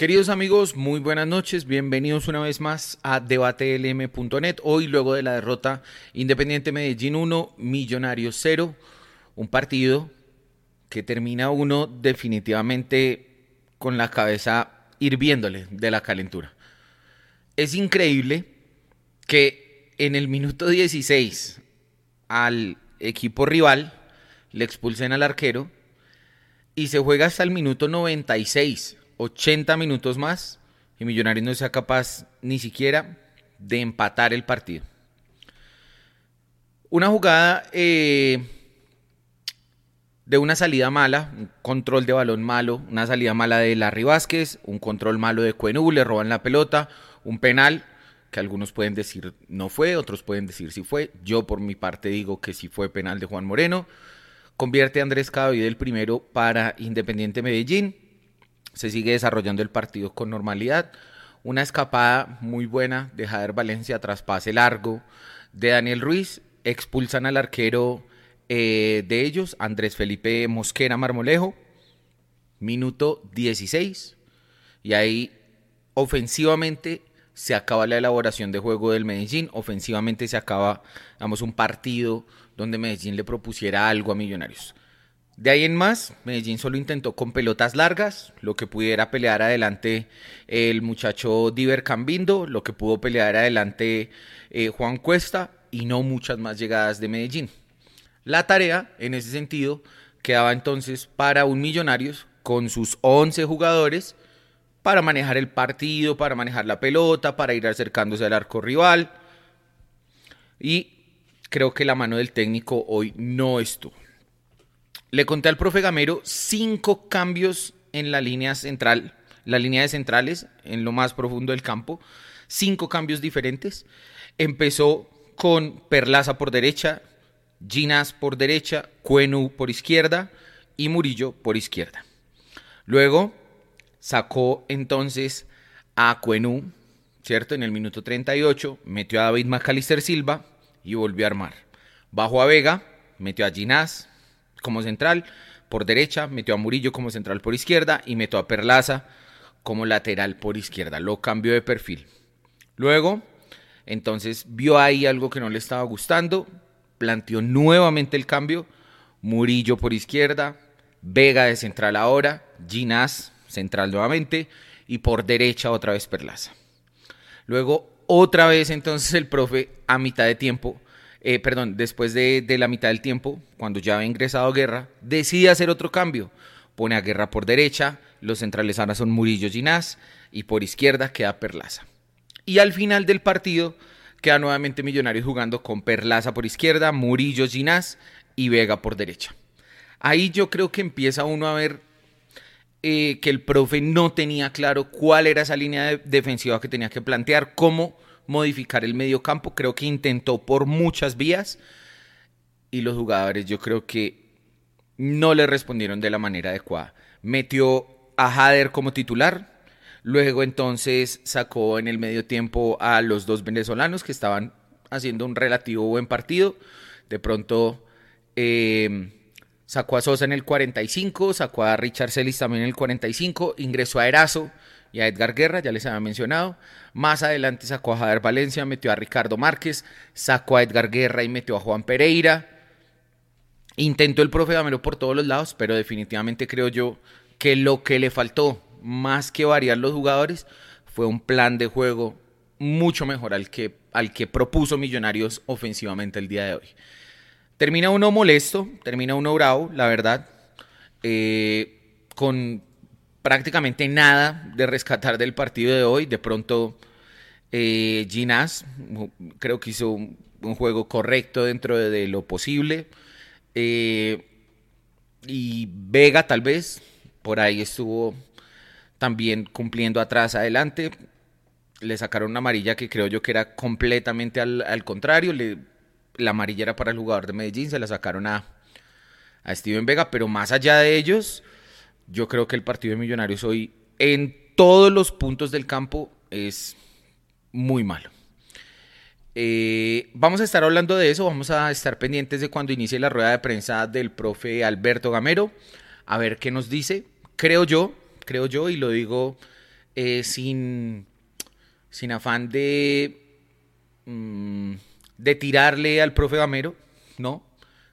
Queridos amigos, muy buenas noches. Bienvenidos una vez más a debatelm.net. Hoy, luego de la derrota Independiente Medellín 1, Millonarios 0, un partido que termina uno definitivamente con la cabeza hirviéndole de la calentura. Es increíble que en el minuto 16 al equipo rival le expulsen al arquero y se juega hasta el minuto 96 80 minutos más y Millonarios no sea capaz ni siquiera de empatar el partido. Una jugada eh, de una salida mala, un control de balón malo, una salida mala de Larry Vázquez, un control malo de Cuenú, le roban la pelota, un penal que algunos pueden decir no fue, otros pueden decir si fue. Yo por mi parte digo que sí fue penal de Juan Moreno. Convierte a Andrés Cadavid el primero para Independiente Medellín se sigue desarrollando el partido con normalidad. Una escapada muy buena de Jader Valencia tras pase largo de Daniel Ruiz. Expulsan al arquero eh, de ellos, Andrés Felipe Mosquera Marmolejo. Minuto 16. Y ahí ofensivamente se acaba la elaboración de juego del Medellín. Ofensivamente se acaba, digamos, un partido donde Medellín le propusiera algo a Millonarios. De ahí en más, Medellín solo intentó con pelotas largas, lo que pudiera pelear adelante el muchacho Diver Cambindo, lo que pudo pelear adelante eh, Juan Cuesta y no muchas más llegadas de Medellín. La tarea, en ese sentido, quedaba entonces para un Millonarios con sus 11 jugadores para manejar el partido, para manejar la pelota, para ir acercándose al arco rival. Y creo que la mano del técnico hoy no estuvo. Le conté al profe Gamero cinco cambios en la línea central, la línea de centrales, en lo más profundo del campo. Cinco cambios diferentes. Empezó con Perlaza por derecha, Ginas por derecha, Cuenu por izquierda y Murillo por izquierda. Luego sacó entonces a Cuenu, ¿cierto? En el minuto 38, metió a David Macalister Silva y volvió a armar. Bajó a Vega, metió a Ginás, como central por derecha, metió a Murillo como central por izquierda y metió a Perlaza como lateral por izquierda. Lo cambió de perfil. Luego, entonces vio ahí algo que no le estaba gustando, planteó nuevamente el cambio, Murillo por izquierda, Vega de central ahora, Ginás central nuevamente y por derecha otra vez Perlaza. Luego otra vez entonces el profe a mitad de tiempo eh, perdón, después de, la mitad del tiempo, cuando ya había ingresado Guerra, decide hacer otro cambio. Pone a Guerra por derecha, los centrales ahora son Murillo Ginás y por izquierda queda Perlaza. Y al final del partido queda nuevamente Millonarios jugando con Perlaza por izquierda, Murillo Ginás y Vega por derecha. Ahí yo creo que empieza uno a ver eh, que el profe no tenía claro cuál era esa línea defensiva que tenía que plantear, cómo modificar el medio campo. Creo que intentó por muchas vías y los jugadores yo creo que no le respondieron de la manera adecuada. Metió a Hader como titular, luego entonces sacó en el medio tiempo a los dos venezolanos que estaban haciendo un relativo buen partido. De pronto eh, sacó a Sosa en el 45, sacó a Richard Celis también en el 45, ingresó a Erazo y a Edgar Guerra, ya les había mencionado. Más adelante sacó a Javier Valencia, metió a Ricardo Márquez, sacó a Edgar Guerra y metió a Juan Pereira. Intentó el profe Gamero por todos los lados, pero definitivamente creo yo que lo que le faltó, más que variar los jugadores, fue un plan de juego mucho mejor al que, al que propuso Millonarios ofensivamente el día de hoy. Termina uno molesto, termina uno bravo, la verdad, eh, con prácticamente nada de rescatar del partido de hoy. De pronto, eh, creo que hizo un, juego correcto dentro de, lo posible. Eh, y Vega tal vez, por ahí estuvo también cumpliendo atrás adelante. Le sacaron una amarilla que creo yo que era completamente al, contrario. la amarilla era para el jugador de Medellín, se la sacaron a, a Steven Vega, pero más allá de ellos, yo creo que el partido de Millonarios hoy en todos los puntos del campo es muy malo. Eh, vamos a estar hablando de eso, vamos a estar pendientes de cuando inicie la rueda de prensa del profe Alberto Gamero, a ver qué nos dice. Creo yo, creo yo, y lo digo eh, sin, sin afán de, mm, de tirarle al profe Gamero, ¿no?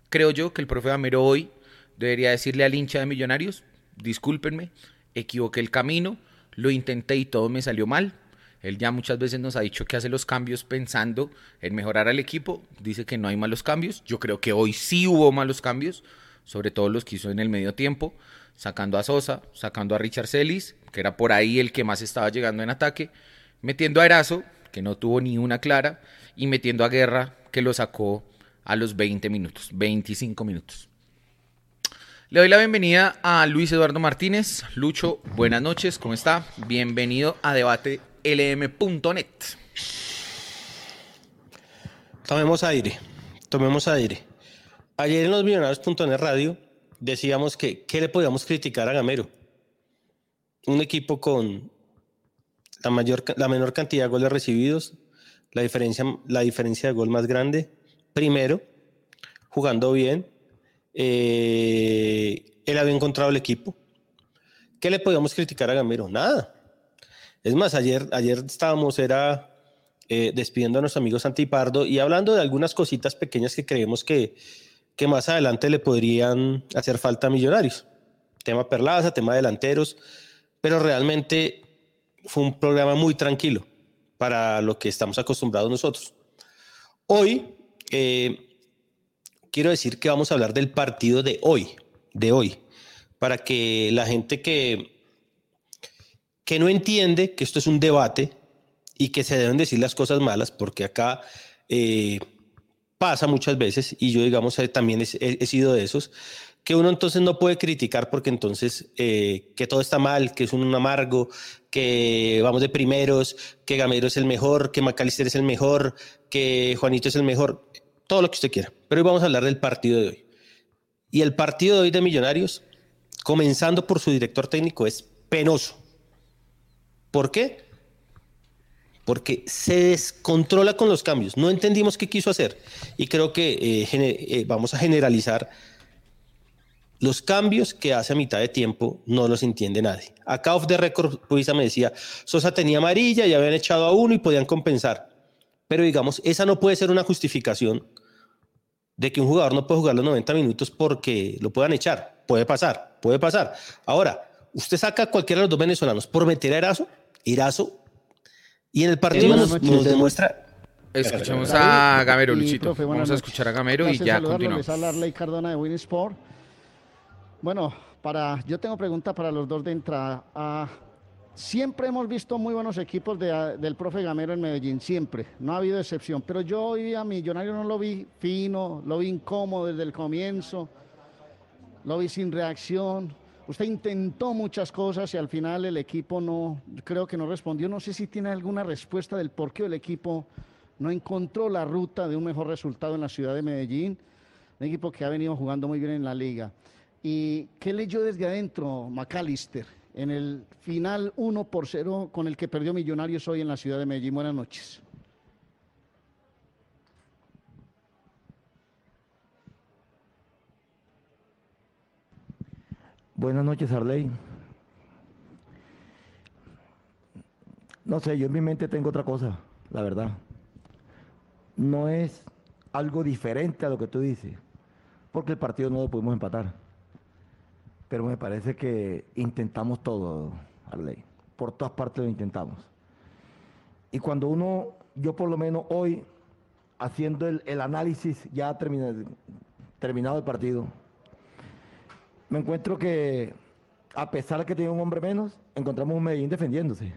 Creo yo que el profe Gamero hoy debería decirle al hincha de Millonarios, discúlpenme, equivoqué el camino, lo intenté y todo me salió mal. Él ya muchas veces nos ha dicho que hace los cambios pensando en mejorar al equipo. Dice que no hay malos cambios. Yo creo que hoy sí hubo malos cambios, sobre todo los que hizo en el medio tiempo, sacando a Sosa, sacando a Richard Celis, que era por ahí el que más estaba llegando en ataque, metiendo a Erazo, que no tuvo ni una clara, y metiendo a Guerra, que lo sacó a los 20 minutos, 25 minutos. Le doy la bienvenida a Luis Eduardo Martínez. Lucho, buenas noches, ¿cómo está? Bienvenido a debatelm.net. Tomemos aire, tomemos aire. Ayer en los millonarios.net radio decíamos que ¿qué le podíamos criticar a Gamero? Un equipo con la, mayor, la menor cantidad de goles recibidos, la diferencia, la diferencia de gol más grande, primero, jugando bien, eh, él había encontrado el equipo. ¿Qué le podíamos criticar a Gamero? Nada. Es más, ayer, ayer estábamos, eh, despidiendo a nuestros amigos Antipardo y hablando de algunas cositas pequeñas que creemos que, que más adelante le podrían hacer falta a Millonarios. Tema Perlaza, tema delanteros, pero realmente fue un programa muy tranquilo para lo que estamos acostumbrados nosotros. Hoy eh, quiero decir que vamos a hablar del partido de hoy, de hoy, para que la gente que, que no entiende que esto es un debate y que se deben decir las cosas malas, porque acá eh, pasa muchas veces, y yo digamos eh, también he, sido de esos, que uno entonces no puede criticar porque entonces eh, que todo está mal, que es un amargo, que vamos de primeros, que Gamero es el mejor, que Macalister es el mejor, que Juanito es el mejor todo lo que usted quiera. Pero hoy vamos a hablar del partido de hoy. Y el partido de hoy de Millonarios, comenzando por su director técnico, es penoso. ¿Por qué? Porque se descontrola con los cambios. No entendimos qué quiso hacer. Y creo que eh, eh, vamos a generalizar. Los cambios que hace a mitad de tiempo no los entiende nadie. Acá off the record, Puisa me decía, Sosa tenía amarilla y habían echado a uno y podían compensar. Pero digamos, esa no puede ser una justificación de que un jugador no puede jugar los 90 minutos porque lo puedan echar. Puede pasar, puede pasar. Ahora, usted saca a cualquiera de los dos venezolanos por meter a Erazo, Erazo, y en el partido nos, demuestra... Escuchamos a Gamero, Luchito. Vamos a escuchar a Gamero y ya continuamos. Les Cardona de Winsport. Bueno, para, yo tengo preguntas para los dos de entrada. Siempre hemos visto muy buenos equipos del profe Gamero en Medellín, siempre, no ha habido excepción. Pero yo hoy a Millonario no lo vi fino, lo vi incómodo desde el comienzo, lo vi sin reacción. Usted intentó muchas cosas y al final el equipo no, creo que no respondió. No sé si tiene alguna respuesta del por qué el equipo no encontró la ruta de un mejor resultado en la ciudad de Medellín. Un equipo que ha venido jugando muy bien en la liga. ¿Y qué leyó desde adentro McAllister? En el final 1 por 0 con el que perdió Millonarios hoy en la ciudad de Medellín. Buenas noches. Buenas noches, Arley. No sé, yo en mi mente tengo otra cosa, la verdad. No es algo diferente a lo que tú dices, porque el partido no lo pudimos empatar pero me parece que intentamos todo, Arley. Por todas partes lo intentamos. Y cuando uno, yo por lo menos hoy, haciendo el, análisis ya terminado, terminado el partido, me encuentro que a pesar de que tiene un hombre menos, encontramos un Medellín defendiéndose,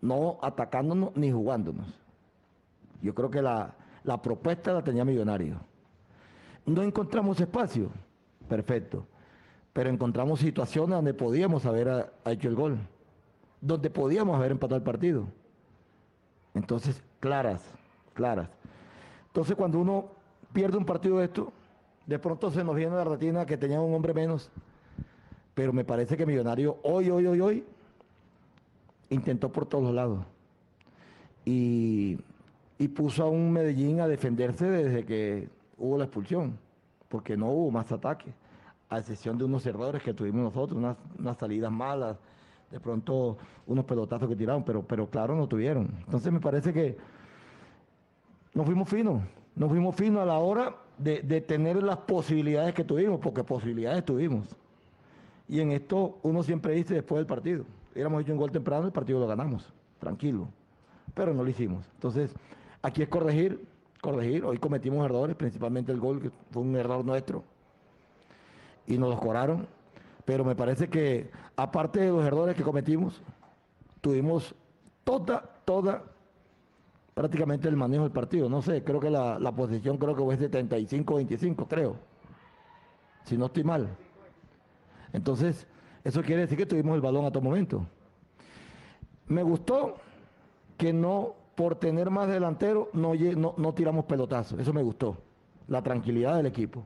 no atacándonos ni jugándonos. Yo creo que la, la propuesta la tenía Millonario. No encontramos espacio, perfecto pero encontramos situaciones donde podíamos haber hecho el gol, donde podíamos haber empatado el partido. Entonces, claras, claras. Entonces, cuando uno pierde un partido de esto, de pronto se nos viene la retina que tenía un hombre menos, pero me parece que Millonario hoy, hoy, hoy, hoy, intentó por todos lados. Y, y puso a un Medellín a defenderse desde que hubo la expulsión, porque no hubo más ataques a excepción de unos errores que tuvimos nosotros, unas, salidas malas de pronto unos pelotazos que tiraron, pero, pero claro, no tuvieron. Entonces me parece que nos fuimos finos, nos fuimos finos a la hora de, de tener las posibilidades que tuvimos, porque posibilidades tuvimos. Y en esto uno siempre dice después del partido, hubiéramos hecho un gol temprano, el partido lo ganamos, tranquilo, pero no lo hicimos. Entonces, aquí es corregir, corregir, hoy cometimos errores, principalmente el gol, que fue un error nuestro, y nos los cobraron, pero me parece que aparte de los errores que cometimos, tuvimos toda, toda, prácticamente el manejo del partido. No sé, creo que la, la posición creo que fue 75-25, creo. Si no estoy mal. Entonces, eso quiere decir que tuvimos el balón a todo momento. Me gustó que no, por tener más delantero, no, no, no tiramos pelotazos. Eso me gustó. La tranquilidad del equipo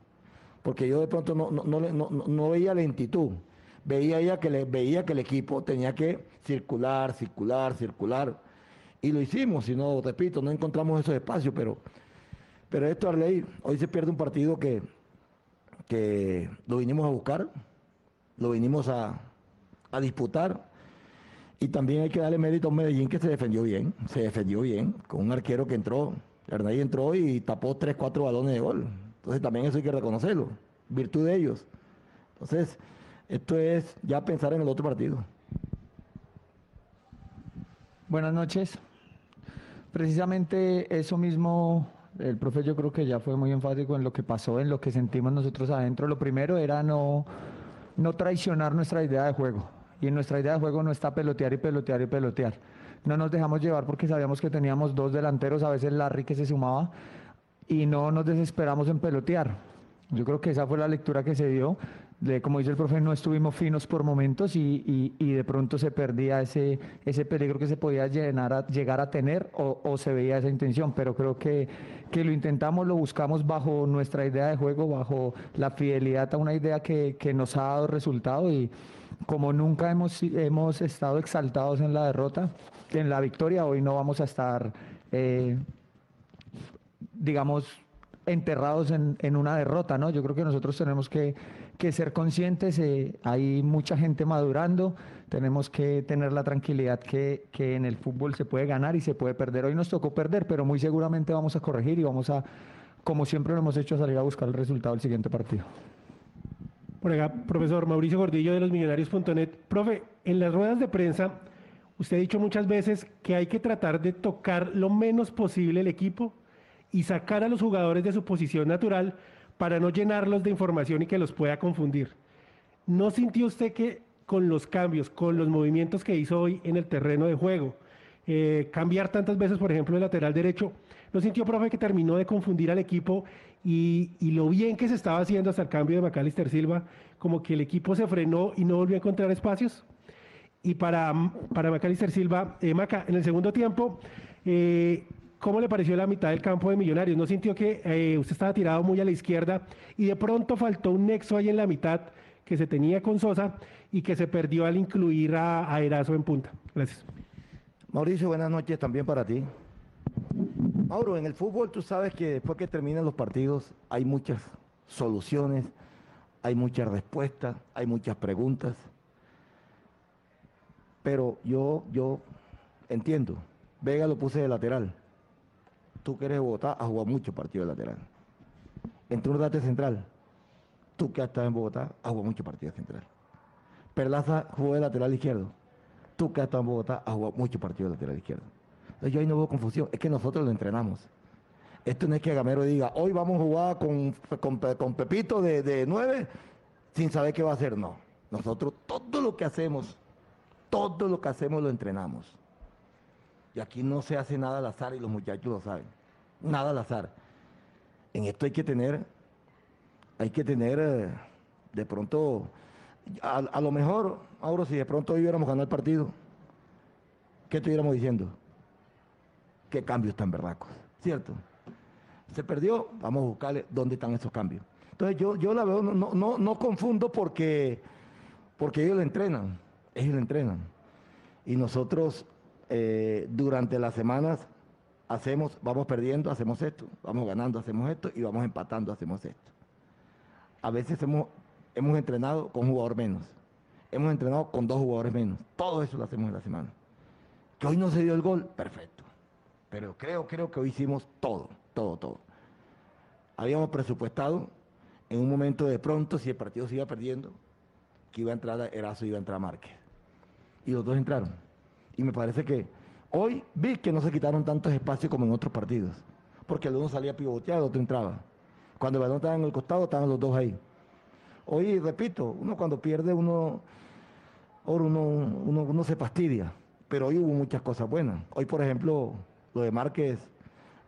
porque yo de pronto no, no, veía lentitud, veía ya que le, veía que el equipo tenía que circular, circular, circular, y lo hicimos, si no, repito, no encontramos esos espacios, pero, pero esto, Arley, hoy se pierde un partido que, que lo vinimos a buscar, lo vinimos a, a disputar, y también hay que darle mérito a Medellín que se defendió bien, se defendió bien, con un arquero que entró, Arnay entró y tapó tres, cuatro balones de gol. Entonces también eso hay que reconocerlo, virtud de ellos. Entonces, esto es ya pensar en el otro partido. Buenas noches. Precisamente eso mismo, el profe yo creo que ya fue muy enfático en lo que pasó, en lo que sentimos nosotros adentro. Lo primero era no, no traicionar nuestra idea de juego. Y en nuestra idea de juego no está pelotear y pelotear y pelotear. No nos dejamos llevar porque sabíamos que teníamos dos delanteros, a veces Larry que se sumaba, y no nos desesperamos en pelotear. Yo creo que esa fue la lectura que se dio. Como dice el profe, no estuvimos finos por momentos y, y, de pronto se perdía ese, ese peligro que se podía llenar llegar a tener o, o, se veía esa intención. Pero creo que, que, lo intentamos, lo buscamos bajo nuestra idea de juego, bajo la fidelidad a una idea que, que nos ha dado resultado y como nunca hemos, hemos estado exaltados en la derrota, en la victoria, hoy no vamos a estar... Eh, digamos, enterrados en, en, una derrota, ¿no? Yo creo que nosotros tenemos que, que ser conscientes, eh, hay mucha gente madurando, tenemos que tener la tranquilidad que, que, en el fútbol se puede ganar y se puede perder. Hoy nos tocó perder, pero muy seguramente vamos a corregir y vamos a, como siempre lo hemos hecho, salir a buscar el resultado del siguiente partido. Por acá, profesor Mauricio Gordillo de los Millonarios.net. Profe, en las ruedas de prensa, usted ha dicho muchas veces que hay que tratar de tocar lo menos posible el equipo y sacar a los jugadores de su posición natural para no llenarlos de información y que los pueda confundir. ¿No sintió usted que con los cambios, con los movimientos que hizo hoy en el terreno de juego, eh, cambiar tantas veces, por ejemplo, el lateral derecho, ¿no sintió, profe, que terminó de confundir al equipo y, lo bien que se estaba haciendo hasta el cambio de Macalister Silva, como que el equipo se frenó y no volvió a encontrar espacios? Y para, para Macalister Silva, eh, Maca, en el segundo tiempo, eh, ¿Cómo le pareció la mitad del campo de Millonarios? ¿No sintió que eh, usted estaba tirado muy a la izquierda y de pronto faltó un nexo ahí en la mitad que se tenía con Sosa y que se perdió al incluir a, a Erazo en punta? Gracias. Mauricio, buenas noches también para ti. Mauro, en el fútbol tú sabes que después que terminan los partidos hay muchas soluciones, hay muchas respuestas, hay muchas preguntas. Pero yo, yo entiendo. Vega lo puse de lateral tú que eres de Bogotá, has jugado mucho partido de lateral. Entró un date central. Tú que has estado en Bogotá, has jugado mucho partido central. Perlaza jugó de lateral izquierdo. Tú que has estado en Bogotá, has jugado mucho partido de lateral izquierdo. Entonces yo ahí no veo confusión. Es que nosotros lo entrenamos. Esto no es que Gamero diga, hoy vamos a jugar con, con, Pepito de, de 9 sin saber qué va a hacer. No. Nosotros todo lo que hacemos, todo lo que hacemos lo entrenamos. Y aquí no se hace nada al azar y los muchachos lo saben nada al azar. En esto hay que tener, hay que tener eh, de pronto, a, lo mejor, ahora si de pronto hubiéramos ganado el partido, ¿qué estuviéramos diciendo? ¿Qué cambios tan verdacos? ¿Cierto? Se perdió, vamos a buscarle dónde están esos cambios. Entonces yo, yo la veo, no, no, no confundo porque, porque ellos le entrenan, ellos le entrenan. Y nosotros eh, durante las semanas hacemos, vamos perdiendo, hacemos esto, vamos ganando, hacemos esto y vamos empatando, hacemos esto. A veces hemos, hemos entrenado con un jugador menos. hemos entrenado con dos jugadores menos. Todo eso lo hacemos en la semana. Que hoy no se dio el gol, perfecto. Pero creo, creo que hoy hicimos todo, todo, todo. Habíamos presupuestado en un momento de pronto, si el partido se iba perdiendo, que iba a entrar Erazo y iba a entrar Márquez. Y los dos entraron. Y me parece que hoy vi que no se quitaron tantos espacios como en otros partidos. Porque el uno salía pivoteado, el otro entraba. Cuando el balón estaba en el costado, estaban los dos ahí. Hoy, repito, uno cuando pierde, uno, uno, uno, se fastidia. Pero hoy hubo muchas cosas buenas. Hoy, por ejemplo, lo de Márquez,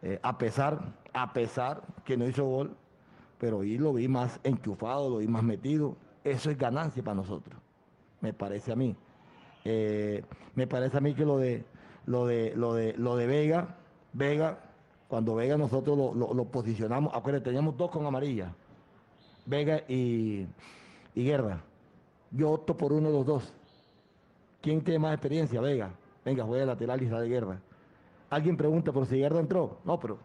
eh, a pesar, a pesar que no hizo gol, pero hoy lo vi más enchufado, lo vi más metido. Eso es ganancia para nosotros, me parece a mí. Eh, me parece a mí que lo de lo de lo de lo de Vega, Vega, cuando Vega nosotros lo, posicionamos, acuérdense, teníamos dos con amarilla, Vega y, y Guerra. Yo opto por uno de los dos. ¿Quién tiene más experiencia? Vega. Venga, juega lateral y de guerra. Alguien pregunta, ¿por si Guerra entró? No, pero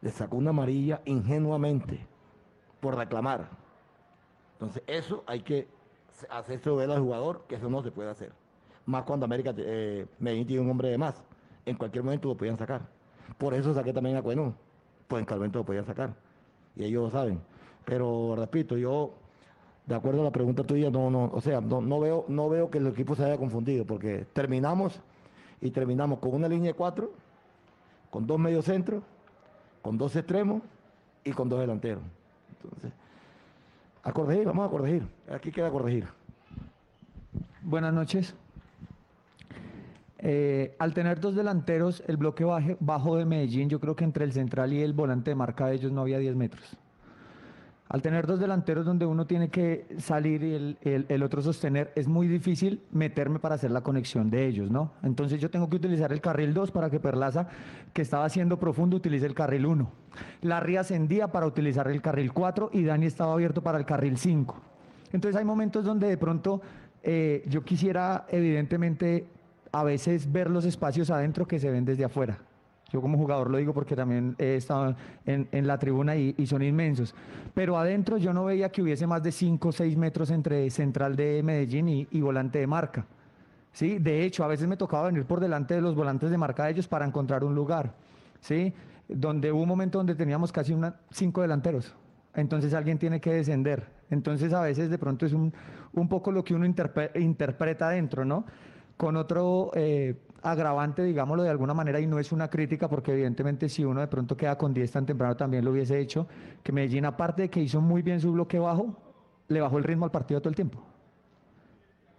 le sacó una amarilla ingenuamente por reclamar. Entonces, eso hay que hacerse ver al jugador, que eso no se puede hacer. Más cuando América eh, Medellín tiene un hombre de más. En cualquier momento lo podían sacar. Por eso saqué también a Cuenú. Pues en cualquier lo podían sacar. Y ellos lo saben. Pero repito, yo, de acuerdo a la pregunta tuya, no, no, o sea, no, no veo, no veo que el equipo se haya confundido, porque terminamos y terminamos con una línea de cuatro, con dos mediocentros, con dos extremos y con dos delanteros. Entonces, a corregir, vamos a corregir. Aquí queda corregir. Buenas noches. Eh, al tener dos delanteros, el bloque bajo de Medellín, yo creo que entre el central y el volante de marca de ellos no había 10 metros. Al tener dos delanteros donde uno tiene que salir y el, otro sostener, es muy difícil meterme para hacer la conexión de ellos, ¿no? Entonces yo tengo que utilizar el carril 2 para que Perlaza, que estaba haciendo profundo, utilice el carril 1. Larry ascendía para utilizar el carril 4 y Dani estaba abierto para el carril 5. Entonces hay momentos donde de pronto eh, yo quisiera, evidentemente, a veces ver los espacios adentro que se ven desde afuera. Yo como jugador lo digo porque también he estado en, la tribuna y, son inmensos. Pero adentro yo no veía que hubiese más de 5 o 6 metros entre central de Medellín y, volante de marca. ¿sí? De hecho, a veces me tocaba venir por delante de los volantes de marca de ellos para encontrar un lugar. ¿sí? Donde hubo un momento donde teníamos casi una, cinco delanteros. Entonces alguien tiene que descender. Entonces a veces de pronto es un, un poco lo que uno interpreta adentro, ¿no? Con otro... Eh, agravante, digámoslo de alguna manera, y no es una crítica, porque evidentemente si uno de pronto queda con 10 tan temprano también lo hubiese hecho, que Medellín, aparte de que hizo muy bien su bloque bajo, le bajó el ritmo al partido todo el tiempo.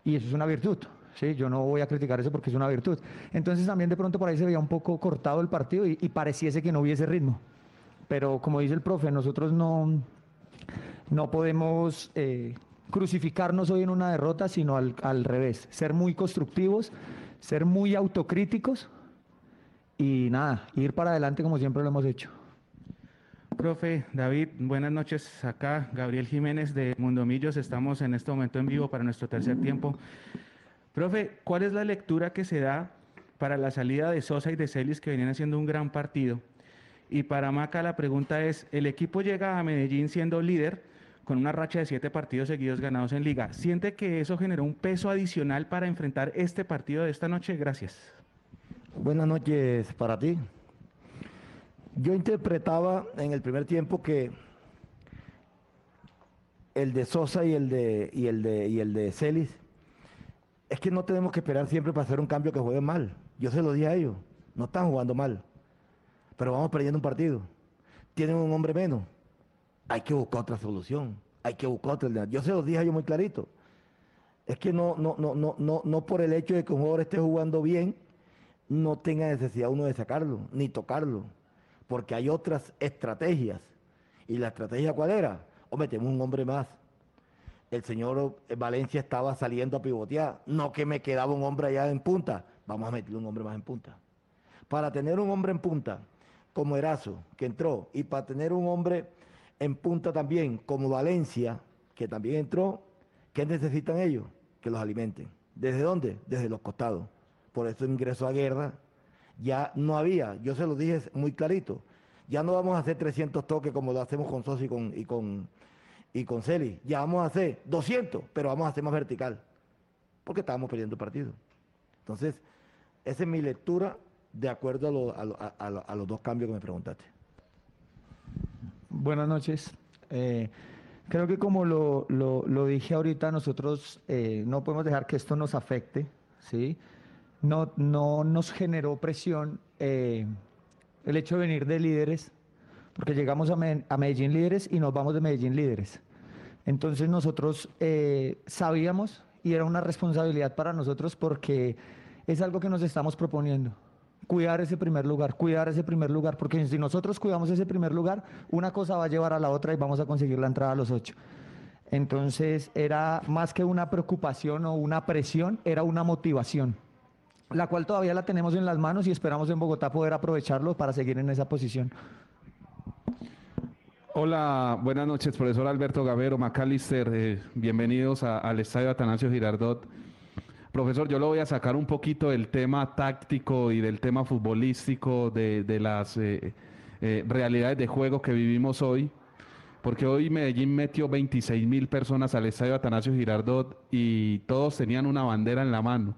Y eso es una virtud. Sí, yo no voy a criticar eso porque es una virtud. Entonces también de pronto por ahí se veía un poco cortado el partido y, pareciese que no hubiese ritmo. Pero como dice el profe, nosotros no, no podemos eh, crucificarnos hoy en una derrota, sino al, al revés, ser muy constructivos, ser muy autocríticos y nada, ir para adelante como siempre lo hemos hecho. Profe David, buenas noches. Acá Gabriel Jiménez de Mundomillos. Estamos en este momento en vivo para nuestro tercer tiempo. Profe, ¿cuál es la lectura que se da para la salida de Sosa y de Celis que venían haciendo un gran partido? Y para Maca la pregunta es, el equipo llega a Medellín siendo líder, con una racha de siete partidos seguidos ganados en liga. ¿Siente que eso generó un peso adicional para enfrentar este partido de esta noche? Gracias. Buenas noches para ti. Yo interpretaba en el primer tiempo que el de Sosa y el de, y el de, y el de Celis, es que no tenemos que esperar siempre para hacer un cambio que juegue mal. Yo se lo dije a ellos, no están jugando mal, pero vamos perdiendo un partido. Tienen un hombre menos hay que buscar otra solución, hay que buscar otra Yo se los dije yo muy clarito. Es que no, no, no, no, no, no por el hecho de que un jugador esté jugando bien, no tenga necesidad uno de sacarlo, ni tocarlo. Porque hay otras estrategias. ¿Y la estrategia cuál era? O metemos un hombre más. El señor Valencia estaba saliendo a pivotear. No que me quedaba un hombre allá en punta. Vamos a meterle un hombre más en punta. Para tener un hombre en punta, como Erazo, que entró, y para tener un hombre en punta también, como Valencia, que también entró, ¿qué necesitan ellos? Que los alimenten. ¿Desde dónde? Desde los costados. Por eso ingresó a guerra. Ya no había, yo se lo dije muy clarito, ya no vamos a hacer 300 toques como lo hacemos con Sosi y con, y con, y con Celi. Ya vamos a hacer 200, pero vamos a hacer más vertical. porque estábamos perdiendo partido. Entonces, esa es mi lectura de acuerdo a, a los dos cambios que me preguntaste. Buenas noches. Eh, creo que como lo, lo- dije ahorita, nosotros eh, no podemos dejar que esto nos afecte, ¿sí? No, no nos generó presión eh, el hecho de venir de líderes, porque llegamos a, a Medellín líderes y nos vamos de Medellín líderes. Entonces nosotros eh, sabíamos y era una responsabilidad para nosotros porque es algo que nos estamos proponiendo. Cuidar ese primer lugar, cuidar ese primer lugar, porque si nosotros cuidamos ese primer lugar, una cosa va a llevar a la otra y vamos a conseguir la entrada a los ocho. Entonces era más que una preocupación o una presión, era una motivación, la cual todavía la tenemos en las manos y esperamos en Bogotá poder aprovecharlo para seguir en esa posición. Hola, buenas noches, profesor Alberto Gavero, Macalister. eh, bienvenidos al Estadio Atanasio Girardot. Profesor, yo lo voy a sacar un poquito del tema táctico y del tema futbolístico, de, las eh, eh, realidades de juego que vivimos hoy, porque hoy Medellín metió 26 mil personas al Estadio Atanasio Girardot y todos tenían una bandera en la mano.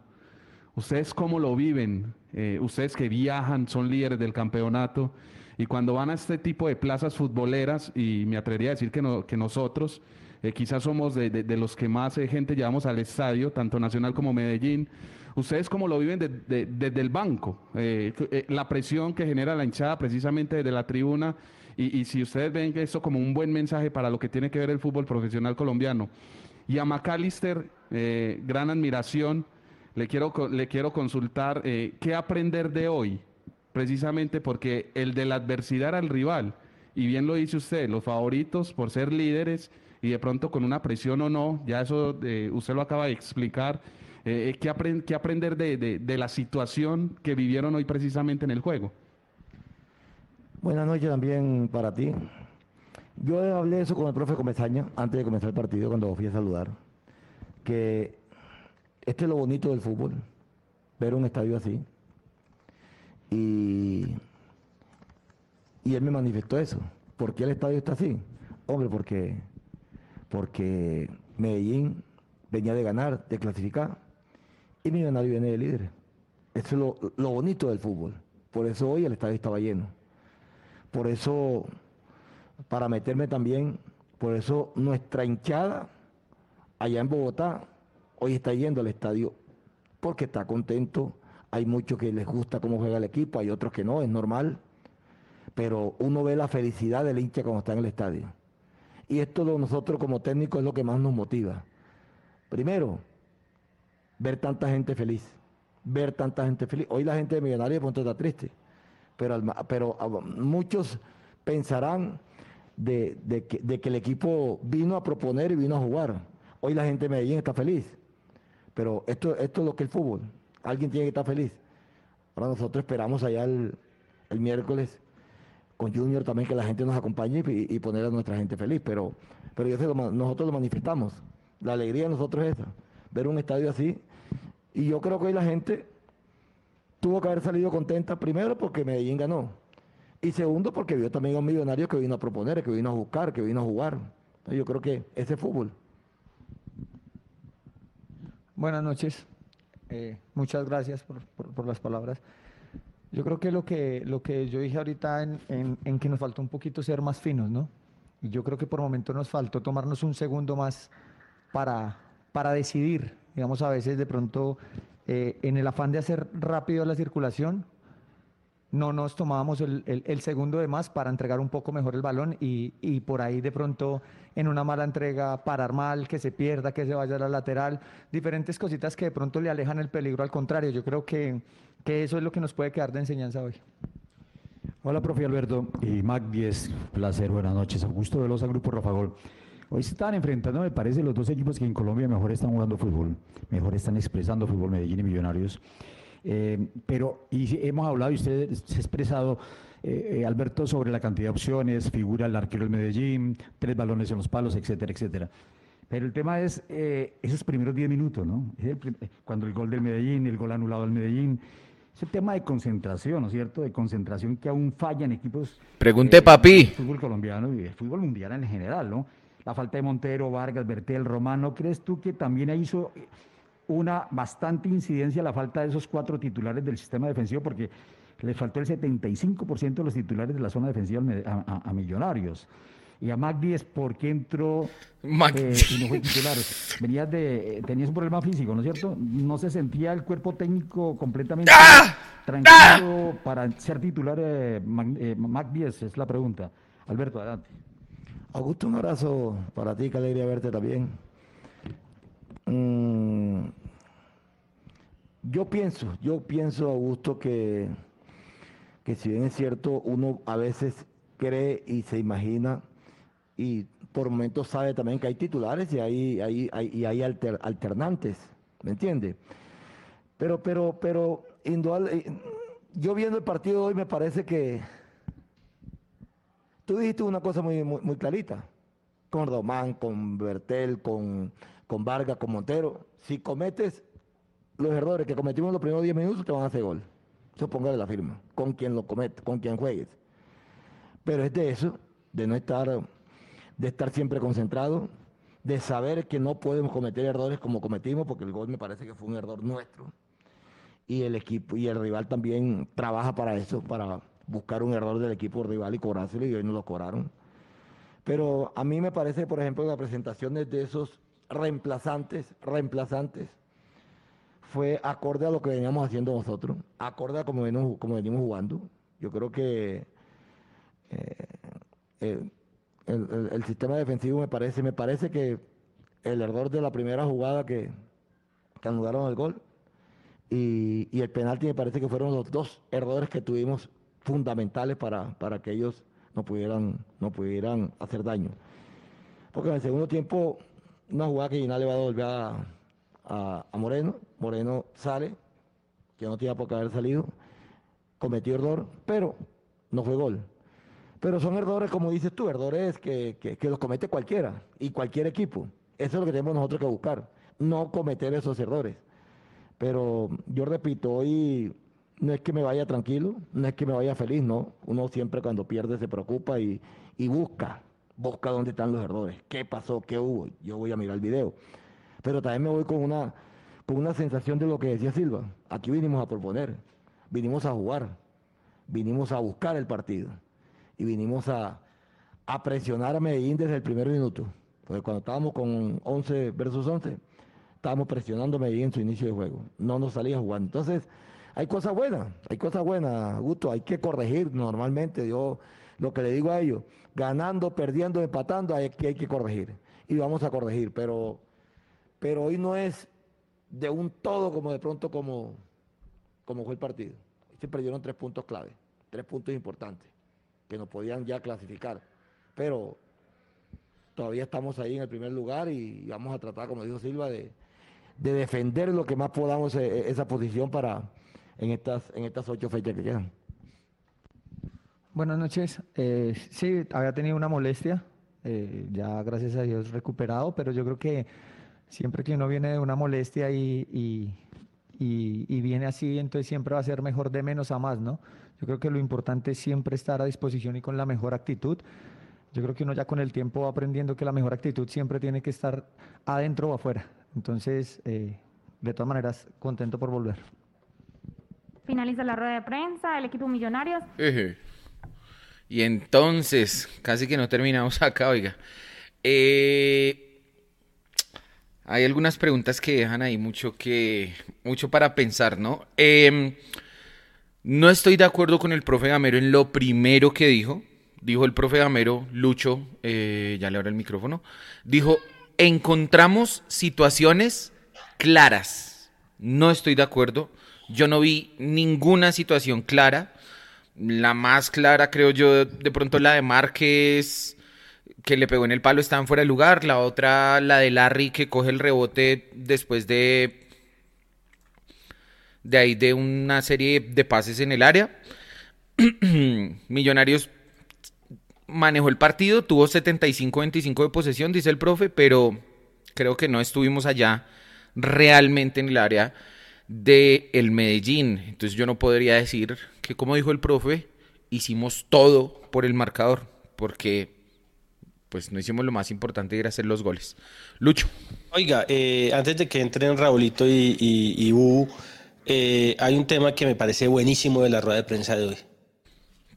¿Ustedes cómo lo viven? Eh, ustedes que viajan, son líderes del campeonato y cuando van a este tipo de plazas futboleras, y me atrevería a decir que, no- que nosotros eh, quizás somos de, de- los que más eh, gente llevamos al estadio, tanto Nacional como Medellín, ¿ustedes cómo lo viven de- de- desde el banco? Eh, la presión que genera la hinchada precisamente desde la tribuna y, y si ustedes ven esto como un buen mensaje para lo que tiene que ver el fútbol profesional colombiano. Y a McAllister, gran admiración. Le quiero, le quiero consultar qué aprender de hoy, precisamente porque el de la adversidad el rival. Y bien lo dice usted, los favoritos por ser líderes y de pronto con una presión o no, ya eso eh, usted lo acaba de explicar. Eh, eh, ¿qué, apren- qué aprender de, la situación que vivieron hoy precisamente en el juego? Buenas noches también para ti. Yo hablé eso con el profe Comesaña antes de comenzar el partido cuando fui a saludar, que este es lo bonito del fútbol, ver un estadio así. Y, y él me manifestó eso. ¿Por qué el estadio está así? Hombre, porque, porque Medellín venía de ganar, de clasificar, y Millonario viene de líder. Eso es lo, lo bonito del fútbol. Por eso hoy el estadio estaba lleno. Por eso, para meterme también, por eso nuestra hinchada allá en Bogotá hoy está yendo al estadio porque está contento. Hay muchos que les gusta cómo juega el equipo, hay otros que no, es normal. Pero uno ve la felicidad del hincha cuando está en el estadio. Y esto de nosotros como técnicos es lo que más nos motiva. Primero, ver tanta gente feliz. Ver tanta gente feliz. Hoy la gente de Millonario de está triste pero, pero ah, muchos pensarán de, de que, el equipo vino a proponer y vino a jugar. Hoy la gente de Medellín está feliz, pero esto, esto es lo que el fútbol. Alguien tiene que estar feliz. Ahora nosotros esperamos allá el, el miércoles con Junior también que la gente nos acompañe y, poner a nuestra gente feliz, pero, pero yo sé, lo nosotros lo manifestamos. La alegría de nosotros es esa, ver un estadio así. Y yo creo que hoy la gente tuvo que haber salido contenta, primero porque Medellín ganó, y segundo porque vio también a un millonario que vino a proponer, que vino a buscar, que vino a jugar. Yo creo que ese es fútbol. Buenas noches. Eh, muchas gracias por las palabras. Yo creo que lo que, lo que yo dije ahorita en, en- en que nos faltó un poquito ser más finos, ¿no? Y yo creo que por momento nos faltó tomarnos un segundo más para, para decidir. Digamos, a veces de pronto, eh, en el afán de hacer rápido la circulación, no nos tomábamos el, segundo de más para entregar un poco mejor el balón y, por ahí de pronto en una mala entrega parar mal, que se pierda, que se vaya a la lateral, diferentes cositas que de pronto le alejan el peligro al contrario. Yo creo que, eso es lo que nos puede quedar de enseñanza hoy. Hola, profe Alberto y Mac 10, placer, buenas noches. Augusto Velosa, Grupo Rafa Gol. Hoy se están enfrentando, me parece, los dos equipos que en Colombia mejor están jugando fútbol, mejor están expresando fútbol, Medellín y Millonarios. Eh, pero y hemos hablado y usted se ha expresado, eh, eh, Alberto, sobre la cantidad de opciones, figura el arquero del Medellín, tres balones en los palos, etcétera, etcétera. Pero el tema es eh, esos primeros 10 minutos, ¿no? El cuando el gol del Medellín, el gol anulado del Medellín. Es el tema de concentración, ¿no es cierto? De concentración que aún fallan equipos. Pregunte, eh, papi. del Fútbol colombiano y el fútbol mundial en general, ¿no? La falta de Montero, Vargas, Bertel, Román, ¿no crees tú que también hizo, una bastante incidencia la falta de esos cuatro titulares del sistema defensivo porque le faltó el 75% de los titulares de la zona defensiva a, Millonarios. Y a Mac 10, ¿por qué entró Mac eh, y no fue titular? Venías de, tenías un problema físico, ¿no es cierto? No se sentía el cuerpo técnico completamente ¡Ah! tranquilo para ser titular eh, Mac, 10, es la pregunta. Alberto, adelante. Augusto, un abrazo para ti, qué alegría verte también. Mm, yo pienso, yo pienso, Augusto, que, que si bien es cierto, uno a veces cree y se imagina y por momentos sabe también que hay titulares y hay, hay, y hay alternantes, ¿me entiende? Pero, pero, pero, eh, yo viendo el partido hoy me parece que tú dijiste una cosa muy, muy, clarita, con Román, con Bertel, con con Vargas, con Montero, si cometes los errores que cometimos en los primeros 10 minutos, te van a hacer gol. Eso póngale la firma, con quien lo comete, con quien juegues. Pero es de eso, de no estar, de estar siempre concentrado, de saber que no podemos cometer errores como cometimos, porque el gol me parece que fue un error nuestro. Y el equipo y el rival también trabaja para eso, para buscar un error del equipo rival y cobrárselo, y hoy no lo cobraron. Pero a mí me parece, por ejemplo, la presentación de esos reemplazantes, reemplazantes, fue acorde a lo que veníamos haciendo nosotros, acorde a como venimos, como venimos jugando. Yo creo que eh, el, sistema defensivo me parece, me parece que el error de la primera jugada que, que el gol y, el penalti me parece que fueron los dos errores que tuvimos fundamentales para, para que ellos no pudieran, no pudieran hacer daño. Porque en el segundo tiempo una jugada que Ginal le va a devolver a, Moreno. Moreno sale, que no tiene por qué haber salido. Cometió error, pero no fue gol. Pero son errores, como dices tú, errores que, que, los comete cualquiera y cualquier equipo. Eso es lo que tenemos nosotros que buscar, no cometer esos errores. Pero yo repito, hoy no es que me vaya tranquilo, no es que me vaya feliz, no. Uno siempre cuando pierde se preocupa y, y busca busca dónde están los errores, qué pasó, qué hubo. Yo voy a mirar el video. Pero también me voy con una, con una sensación de lo que decía Silva. Aquí vinimos a proponer, vinimos a jugar, vinimos a buscar el partido y vinimos a, a presionar a Medellín desde el primer minuto. Porque cuando estábamos con 11 versus 11, estábamos presionando a Medellín en su inicio de juego. No nos salía jugando. Entonces, hay cosas buenas, hay cosas buenas, Gusto, hay que corregir normalmente. Yo lo que le digo a ellos, ganando, perdiendo, empatando, hay que, hay que corregir. Y vamos a corregir, pero, pero hoy no es de un todo como de pronto como, como fue el partido. Se perdieron tres puntos clave, tres puntos importantes, que nos podían ya clasificar. Pero todavía estamos ahí en el primer lugar y vamos a tratar, como dijo Silva, de, defender lo que más podamos eh, esa posición para en estas, en estas ocho fechas que quedan. Buenas noches. Eh, sí, había tenido una molestia, eh, ya gracias a Dios recuperado, pero yo creo que siempre que uno viene de una molestia y, y, viene así, entonces siempre va a ser mejor de menos a más, ¿no? Yo creo que lo importante es siempre estar a disposición y con la mejor actitud. Yo creo que uno ya con el tiempo va aprendiendo que la mejor actitud siempre tiene que estar adentro o afuera. Entonces, eh, de todas maneras, contento por volver. Finaliza la rueda de prensa, el equipo Millonarios. Y entonces, casi que no terminamos acá, oiga. Eh, hay algunas preguntas que dejan ahí mucho que mucho para pensar, ¿no? Em, no estoy de acuerdo con el profe Gamero en lo primero que dijo. Dijo el profe Gamero, Lucho, eh, ya le abro el micrófono, dijo, encontramos situaciones claras. No estoy de acuerdo. Yo no vi ninguna situación clara. La más clara, creo yo, de pronto la de Márquez, que le pegó en el palo, en fuera de lugar. La otra, la de Larry, que coge el rebote después de. De ahí de una serie de pases en el área. Millonarios manejó el partido, tuvo 75-25 de posesión, dice el profe, pero creo que no estuvimos allá realmente en el área de el Medellín. Entonces yo no podría decir que, como dijo el profe, hicimos todo por el marcador, porque pues no hicimos lo más importante, era hacer los goles. Lucho. Oiga, eh, antes de que entren Raulito y, y, eh, hay un tema que me parece buenísimo de la rueda de prensa de hoy.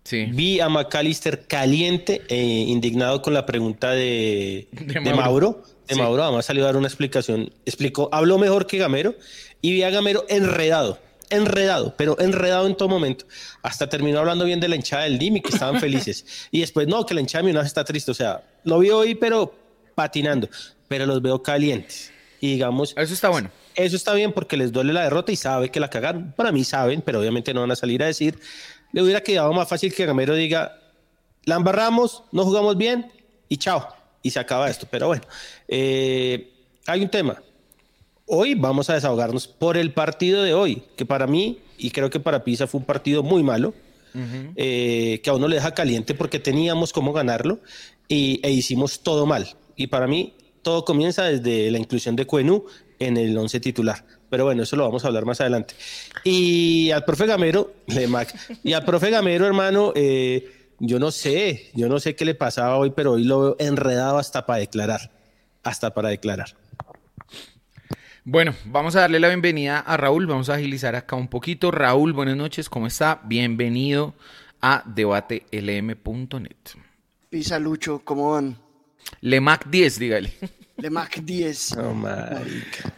Sí. Vi a McAllister caliente e indignado con la pregunta de, De de Mauro. Mauro. De Sí. Mauro, además salió a dar una explicación. Explicó, habló mejor que Gamero y vi a Gamero enredado, enredado, pero enredado en todo momento. Hasta terminó hablando bien de la hinchada del Dimi, que estaban felices. y después, no, que la hinchada de Millonarios está triste. O sea, lo vi hoy, pero patinando. Pero los veo calientes. Y digamos, Eso está bueno. eso está bien porque les duele la derrota y sabe que la cagaron. Para mí saben, pero obviamente no van a salir a decir. Le hubiera quedado más fácil que Gamero diga, la embarramos, no jugamos bien y chao. Y se acaba esto. Pero bueno, eh, hay un tema. Hoy vamos a desahogarnos por el partido de hoy, que para mí y creo que para Pisa fue un partido muy malo, eh, que a uno le deja caliente porque teníamos cómo ganarlo y, e hicimos todo mal. Y para mí todo comienza desde la inclusión de Cuenú en el 11 titular. Pero bueno, eso lo vamos a hablar más adelante. Y al profe Gamero, le Mac, y al profe Gamero, hermano, eh, yo no sé, yo no sé qué le pasaba hoy, pero hoy lo veo enredado hasta para declarar, hasta para declarar. Bueno, vamos a darle la bienvenida a Raúl. Vamos a agilizar acá un poquito. Raúl, buenas noches, ¿cómo está? Bienvenido a debatelm.net. Pisa Lucho, ¿cómo van? Lemac 10, dígale. Le Mac 10. No, marica.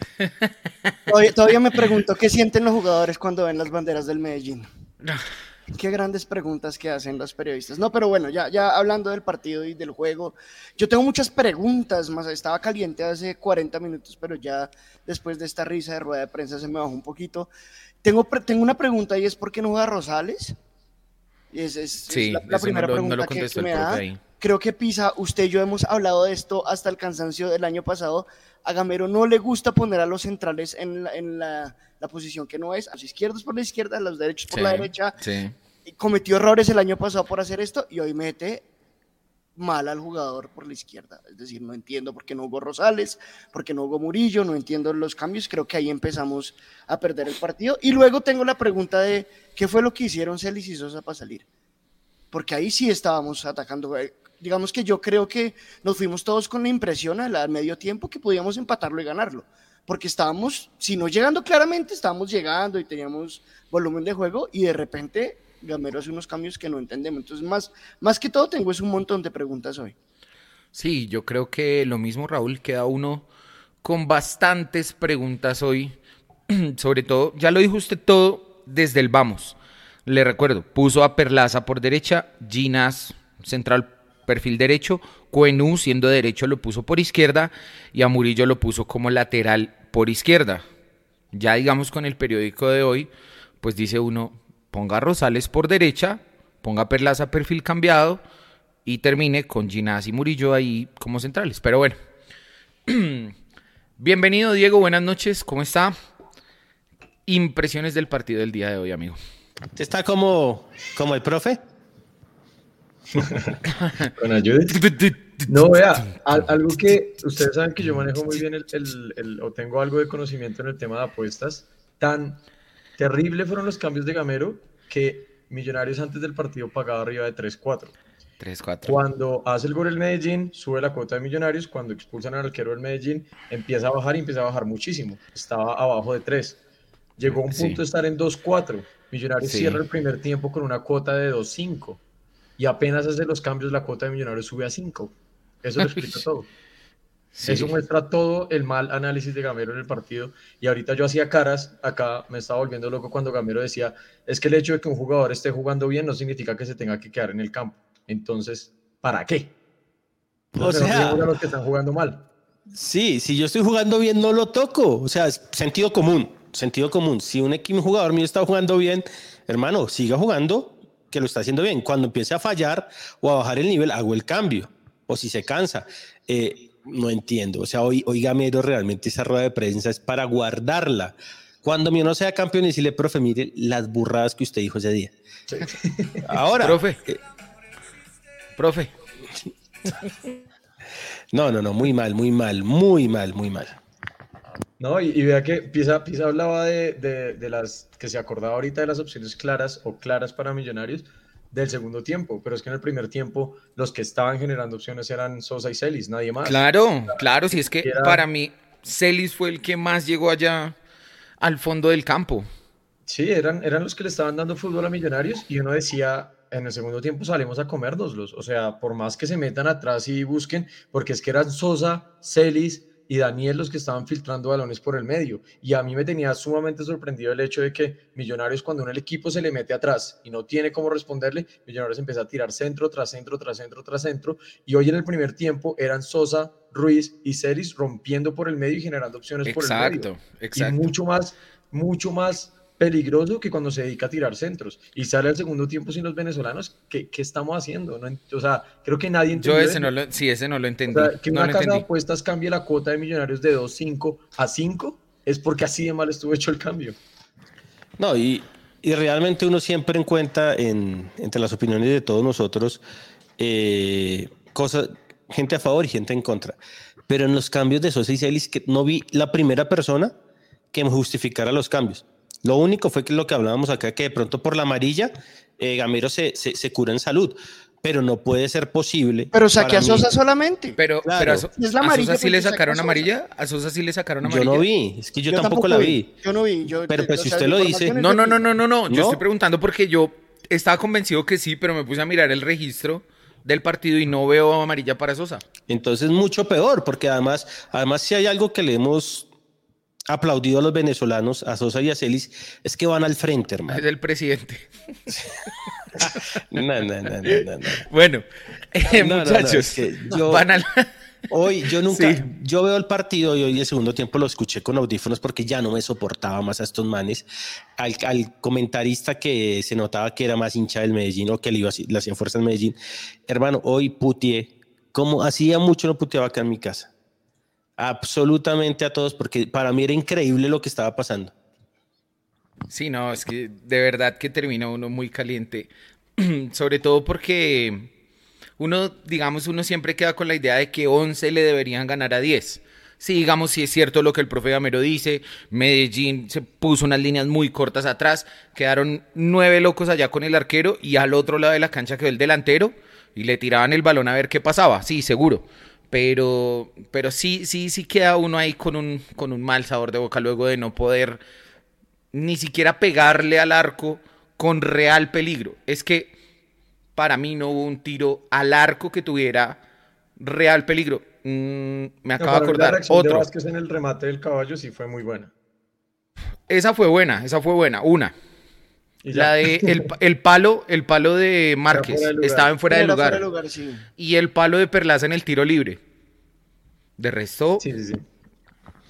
Todavía, todavía me pregunto qué sienten los jugadores cuando ven las banderas del Medellín. Qué grandes preguntas que hacen los periodistas. No, pero bueno, ya, ya hablando del partido y del juego, yo tengo muchas preguntas, más estaba caliente hace 40 minutos, pero ya después de esta risa de rueda de prensa se me bajó un poquito. Tengo, tengo una pregunta y es ¿por qué no juega Rosales? Es, es- es Sí, la, primera no lo- no pregunta lo que- me da. ahí. Creo que Pisa, usted y yo hemos hablado de esto hasta el cansancio del año pasado. A Gamero no le gusta poner a los centrales en la, en la, la posición que no es, a los izquierdos por la izquierda, a los derechos por Sí, la derecha. Sí. Cometió errores el año pasado por hacer esto y hoy mete mal al jugador por la izquierda. Es decir, no entiendo por qué no hubo Rosales, por qué no hubo Murillo, no entiendo los cambios. Creo que ahí empezamos a perder el partido. Y luego tengo la pregunta de qué fue lo que hicieron Celis y Sosa para salir. Porque ahí sí estábamos atacando. Digamos que yo creo que nos fuimos todos con la impresión al medio tiempo que podíamos empatarlo y ganarlo. Porque estábamos, si no llegando claramente, estábamos llegando y teníamos volumen de juego y de repente Gamero hace unos cambios que no entendemos. Entonces, más, más que todo, tengo es un montón de preguntas hoy. Sí, yo creo que lo mismo, Raúl, queda uno con bastantes preguntas hoy. Sobre todo, ya lo dijo usted todo desde el vamos. Le recuerdo, puso a Perlaza por derecha, Ginas central perfil derecho, Cuenú siendo derecho lo puso por izquierda y a Murillo lo puso como lateral por izquierda. Ya digamos con el periódico de hoy, pues dice uno, ponga Rosales por derecha, ponga Perlaza perfil cambiado y termine con Ginás y Murillo ahí como centrales. Pero bueno, bienvenido Diego, buenas noches, ¿cómo está? Impresiones del partido del día de hoy, amigo. ¿Usted está como, como el profe? Con ayuda. No, vea, al- algo que ustedes saben que yo manejo muy bien el, el- el- o tengo algo de conocimiento en el tema de apuestas. Tan terrible fueron los cambios de Gamero que Millonarios antes del partido pagaba arriba de 3-4. 3-4. Cuando hace el gol el Medellín, sube la cuota de Millonarios. Cuando expulsan al arquero del Medellín, empieza a bajar y empieza a bajar muchísimo. Estaba abajo de 3. Llegó a un Sí. punto de estar en 2-4. Millonarios Sí. cierra el primer tiempo con una cuota de 2-5. Y apenas hace los cambios, la cuota de Millonarios sube a 5. Eso lo explica todo. Sí. Eso muestra todo el mal análisis de Gamero en el partido. Y ahorita yo hacía caras, acá me estaba volviendo loco cuando Gamero decía, es que el hecho de que un jugador esté jugando bien no significa que se tenga que quedar en el campo. Entonces, ¿para qué? O no sea- a los que están jugando mal. Sí, si yo estoy jugando bien, no lo toco. O sea, es sentido común, sentido común. Si un equipo un jugador mío está jugando bien, hermano, siga jugando, que lo está haciendo bien. Cuando empiece a fallar o a bajar el nivel, hago el cambio. O si se cansa. Eh, no entiendo. O sea, hoy, hoy Gamero realmente esa rueda de prensa es para guardarla. Cuando mi no sea campeón y decirle, profe, mire las burradas que usted dijo ese día. Ahora. Profe. Profe. No, no, no, muy mal, muy mal, muy mal, muy mal. No, y, y vea que Pisa, Pisa hablaba de, de- de las que se acordaba ahorita de las opciones claras o claras para Millonarios, del segundo tiempo, pero es que en el primer tiempo los que estaban generando opciones eran Sosa y Celis, nadie más. Claro, claro, si es que para mí Celis fue el que más llegó allá al fondo del campo. Sí, eran, eran los que le estaban dando fútbol a Millonarios y uno decía, en el segundo tiempo salimos a comérnoslos. O sea, por más que se metan atrás y busquen, porque es que eran Sosa, Celis y Daniel los que estaban filtrando balones por el medio. Y a mí me tenía sumamente sorprendido el hecho de que Millonarios, cuando un equipo se le mete atrás y no tiene cómo responderle, Millonarios empieza a tirar centro tras centro, tras centro, tras centro. Y hoy en el primer tiempo eran Sosa, Ruiz y Celis rompiendo por el medio y generando opciones por el medio. Exacto, exacto. Y mucho más, mucho más peligroso que cuando se dedica a tirar centros y sale al segundo tiempo sin los venezolanos, ¿qué, qué estamos haciendo? No, o sea, creo que nadie entendió. Yo ese no lo, sí, ese no lo entendí. que una casa de apuestas cambie la cuota de millonarios de 2.5 a 5 es porque así de mal estuvo hecho el cambio. No, y, y realmente uno siempre encuentra en, entre las opiniones de todos nosotros eh, cosas, gente a favor y gente en contra. Pero en los cambios de Sosa y Celis, que no vi la primera persona que me justificara los cambios. Lo único fue que lo que hablábamos acá, que de pronto por la amarilla, eh, Gamero se, se, cura en salud pero no puede ser posible. Pero saque a Sosa solamente. Pero, pero a, Sosa sí le sacaron amarilla. A Sosa sí le sacaron amarilla. Yo no vi, es que yo, tampoco, la vi. Yo no vi. pero pues si usted lo dice. No, no, no, no, no, no. Yo estoy preguntando porque yo estaba convencido que sí, pero me puse a mirar el registro del partido y no veo amarilla para Sosa. Entonces mucho peor, porque además, además si hay algo que le hemos aplaudido a los venezolanos, a Sosa y a Celis, es que van al frente, hermano. Es el presidente. no, no, no, no, no, Bueno, eh, muchachos, van al... Hoy yo nunca, yo veo el partido y hoy el segundo tiempo lo escuché con audífonos porque ya no me soportaba más a estos manes. Al, comentarista que se notaba que era más hincha del Medellín o que le, iba, le hacían fuerza al Medellín. Hermano, hoy putié, como hacía mucho no puteaba acá en mi casa absolutamente a todos, porque para mí era increíble lo que estaba pasando. Sí, no, es que de verdad que termina uno muy caliente, sobre todo porque uno, digamos, uno siempre queda con la idea de que 11 le deberían ganar a 10. Sí, digamos, si es cierto lo que el profe Gamero dice, Medellín se puso unas líneas muy cortas atrás, quedaron nueve locos allá con el arquero y al otro lado de la cancha quedó el delantero y le tiraban el balón a ver qué pasaba, sí, seguro. Pero, pero sí, sí, sí queda uno ahí con un, con un mal sabor de boca luego de no poder ni siquiera pegarle al arco con real peligro. Es que para mí no hubo un tiro al arco que tuviera real peligro. Mm, me acabo de acordar. otro. en el remate del caballo sí fue muy buena. Esa fue buena, esa fue buena. Una. La de el, palo, el palo de Márquez estaba en fuera de lugar. Y el palo de Perlaza en el tiro libre. De resto. Sí, sí, sí.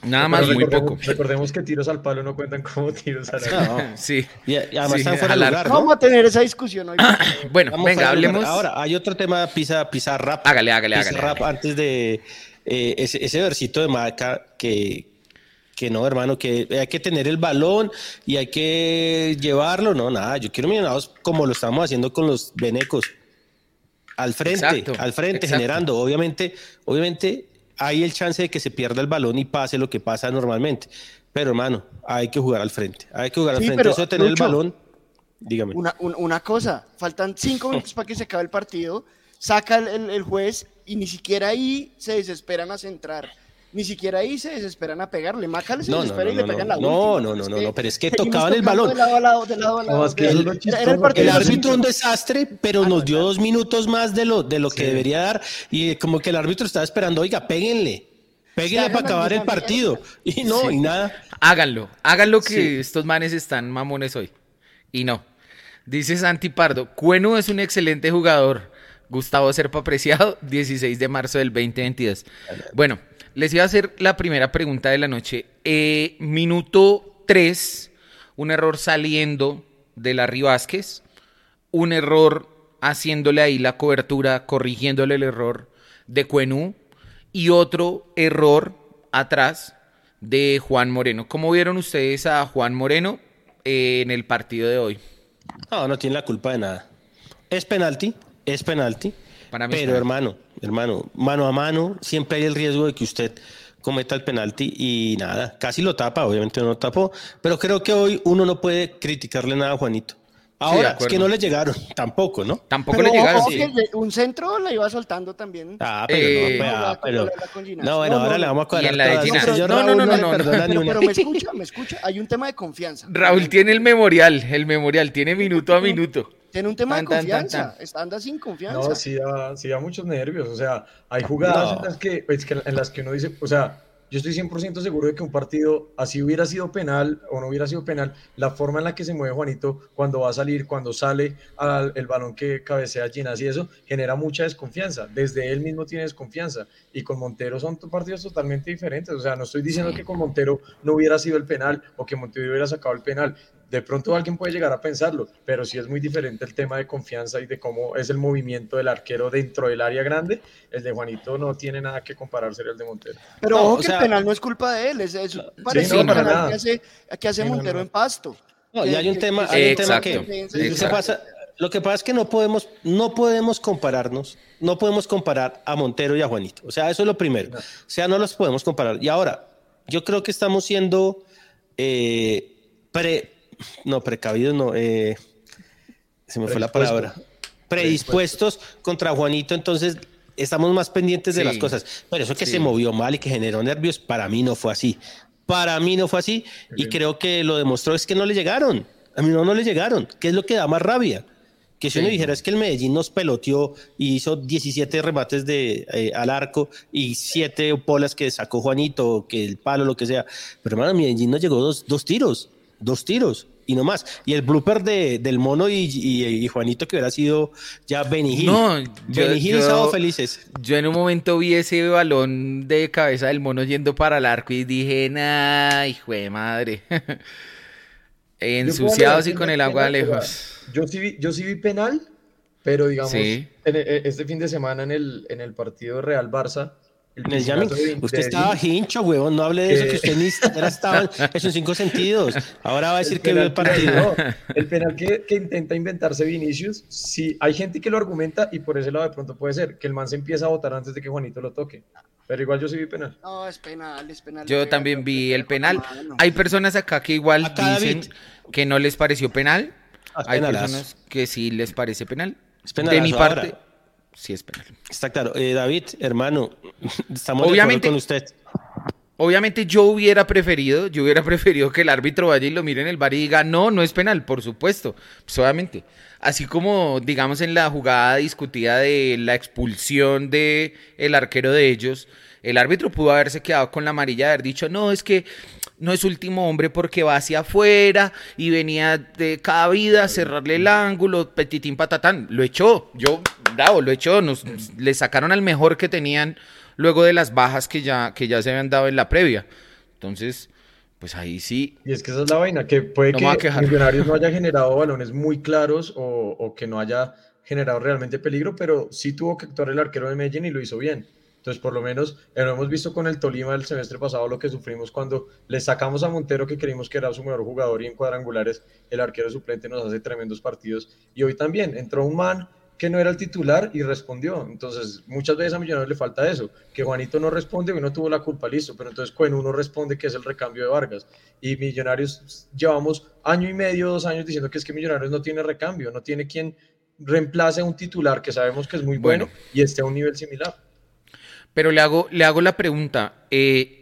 Nada más, muy poco. Recordemos que tiros al palo no cuentan como tiros al arco. sí. Y, además están fuera de lugar. Vamos a tener esa discusión hoy. bueno, venga, hablemos. Ahora, hay otro tema, pisa, pisa rap. Hágale, hágale, hágale. rap antes de eh, ese, ese versito de Maca que, que no, hermano, que hay que tener el balón y hay que llevarlo. No, nada, yo quiero millonarios como lo estamos haciendo con los venecos. Al frente, al frente, generando. Obviamente, obviamente hay el chance de que se pierda el balón y pase lo que pasa normalmente. Pero, hermano, hay que jugar al frente. Hay que jugar al frente. Eso de tener el balón, dígame. Una, una, cosa, faltan cinco minutos para que se acabe el partido. Saca el, el juez y ni siquiera ahí se desesperan a centrar ni siquiera ahí se desesperan a pegarle. Maca se desespera y le pegan la No, no, no, no, no, pero es que tocaban el balón. el, árbitro un desastre, pero nos dio dos minutos más de lo, de lo que debería dar. Y como que el árbitro estaba esperando, oiga, péguenle. Péguenle para acabar el partido. Y no, y nada. Háganlo, háganlo que estos manes están mamones hoy. Y no. Dice Santi Pardo, Cueno es un excelente jugador. Gustavo Serpa apreciado, 16 de marzo del 2022. Bueno, les iba a hacer la primera pregunta de la noche. Eh, minuto 3, un error saliendo de Larry Vázquez, un error haciéndole ahí la cobertura, corrigiéndole el error de Cuenú y otro error atrás de Juan Moreno. ¿Cómo vieron ustedes a Juan Moreno eh, en el partido de hoy? No, no tiene la culpa de nada. Es penalti, es penalti. Pero hermano, hermano, mano a mano, siempre hay el riesgo de que usted cometa el penalti y nada, casi lo tapa, obviamente no lo tapó, pero creo que hoy uno no puede criticarle nada a Juanito. Ahora, es que no le llegaron, tampoco, ¿no? Tampoco Pero le llegaron. ojo sí. que un centro la iba soltando también. Ah, pero Eh, no, pero- con Ginás. No, bueno, No, ahora no, le vamos a cuadrar en la todas. No, no, no, no, no. perdona Pero, pero me escucha, me escucha. Hay un tema de confianza. Raúl tiene el memorial, el memorial, tiene minuto a minuto. Tiene un tema Tan, de tan, confianza. tan, Está anda sin confianza. No, sí da, sí da muchos nervios. O sea, hay jugadas No. en, las que, es que- en las que uno dice, o sea, yo estoy 100% seguro de que un partido, así hubiera sido penal o no hubiera sido penal, la forma en la que se mueve Juanito cuando va a salir, cuando sale al, el balón que cabecea Ginás y eso, genera mucha desconfianza. Desde él mismo tiene desconfianza. Y con Montero son partidos totalmente diferentes. O sea, no estoy diciendo que con Montero no hubiera sido el penal o que Montero hubiera sacado el penal. De pronto alguien puede llegar a pensarlo, pero sí es muy diferente el tema de confianza y de cómo es el movimiento del arquero dentro del área grande. El de Juanito no tiene nada que compararse al de Montero. Pero No, ojo que sea- el penal no es culpa de él. Es, es parecido no, al para penal que hace, que hace Sí, no, Montero no. en Pasto. No, y hay un tema, que- hay un Exacto, tema que defensa- lo que exacto. pasa, lo que pasa es que no podemos, no podemos compararnos, no podemos comparar a Montero y a Juanito. O sea, eso es lo primero. O sea, no los podemos comparar. Y ahora, yo creo que estamos siendo eh, pre, no precavidos, no, eh, se me fue la palabra, predispuestos contra Juanito. Entonces estamos más pendientes de las cosas. Pero eso que Sí. se movió mal y que generó nervios, para mí no fue así. Para mí no fue así y creo que lo demostró es que no le llegaron. A mí no, no le llegaron. ¿Qué es lo que da más rabia? Que si uno dijera es que el Medellín nos peloteó y hizo 17 remates de, eh, al arco y 7 polas que sacó Juanito, que el palo, lo que sea. Pero hermano, Medellín nos llegó dos, dos tiros, dos tiros y no más. Y el blooper de, del mono y, y- y Juanito que hubiera sido ya Benny Hill. No, yo- Benny Hill y Sábado Felices. Yo en un momento vi ese balón de cabeza del mono yendo para el arco y dije, nah, hijo de madre. Ensuciados y con el agua penal, lejos. Yo sí, vi, yo sí vi penal, pero digamos, Sí. en e- este fin de semana en el, en el partido Real Barça, el jamming. de- Usted estaba hincho, huevón. No hable de eso, Eh. que usted ni siquiera estaba en sus cinco sentidos. Ahora va a decir que vio el penal partido. no, el penal que, que intenta inventarse Vinicius, sí, hay gente que lo argumenta y por ese lado de pronto puede ser que el man se empieza a votar antes de que Juanito lo toque. Pero igual yo sí vi penal. No, es penal, es penal. Yo también vi el penal. mano. Hay personas acá que igual Acá, dicen David. que no les pareció penal. Ah, Hay personas que sí les parece penal. Es De mi ahora. Sí es penal. Está claro. Eh, David, hermano, estamos Obviamente- de acuerdo con usted. Obviamente yo hubiera preferido, yo hubiera preferido que el árbitro vaya y lo mire en el bar y diga, no, no es penal, por supuesto. Pues obviamente. Así como, digamos, en la jugada discutida de la expulsión de el arquero de ellos, el árbitro pudo haberse quedado con la amarilla de haber dicho, no, es que no es último hombre porque va hacia afuera y venía de cada vida a cerrarle el ángulo, petitín patatán. Lo echó, yo, bravo, lo echó, nos, le sacaron al mejor que tenían luego de las bajas que ya, que ya se habían dado en la previa. Entonces, pues ahí sí, Y es que esa es la vaina, que puede No que. Millonarios no haya generado balones muy claros o, o que no haya generado realmente peligro, pero sí tuvo que actuar el arquero de Medellín y lo hizo bien. Entonces, por lo menos, eh, lo hemos visto con el Tolima el semestre pasado, lo que sufrimos cuando le sacamos a Montero, que creímos que era su mejor jugador, y en cuadrangulares el arquero suplente nos hace tremendos partidos. Y hoy también entró un man que no era el titular y respondió. Entonces, muchas veces a Millonarios le falta eso, que Juanito no responde y no tuvo la culpa, listo, pero entonces Cueno uno responde que es el recambio de Vargas. Y Millonarios llevamos año y medio, dos años diciendo que es que Millonarios no tiene recambio, no tiene quien reemplace a un titular que sabemos que es muy bueno, Bueno. y esté a un nivel similar. Pero le hago, le hago la pregunta. Eh,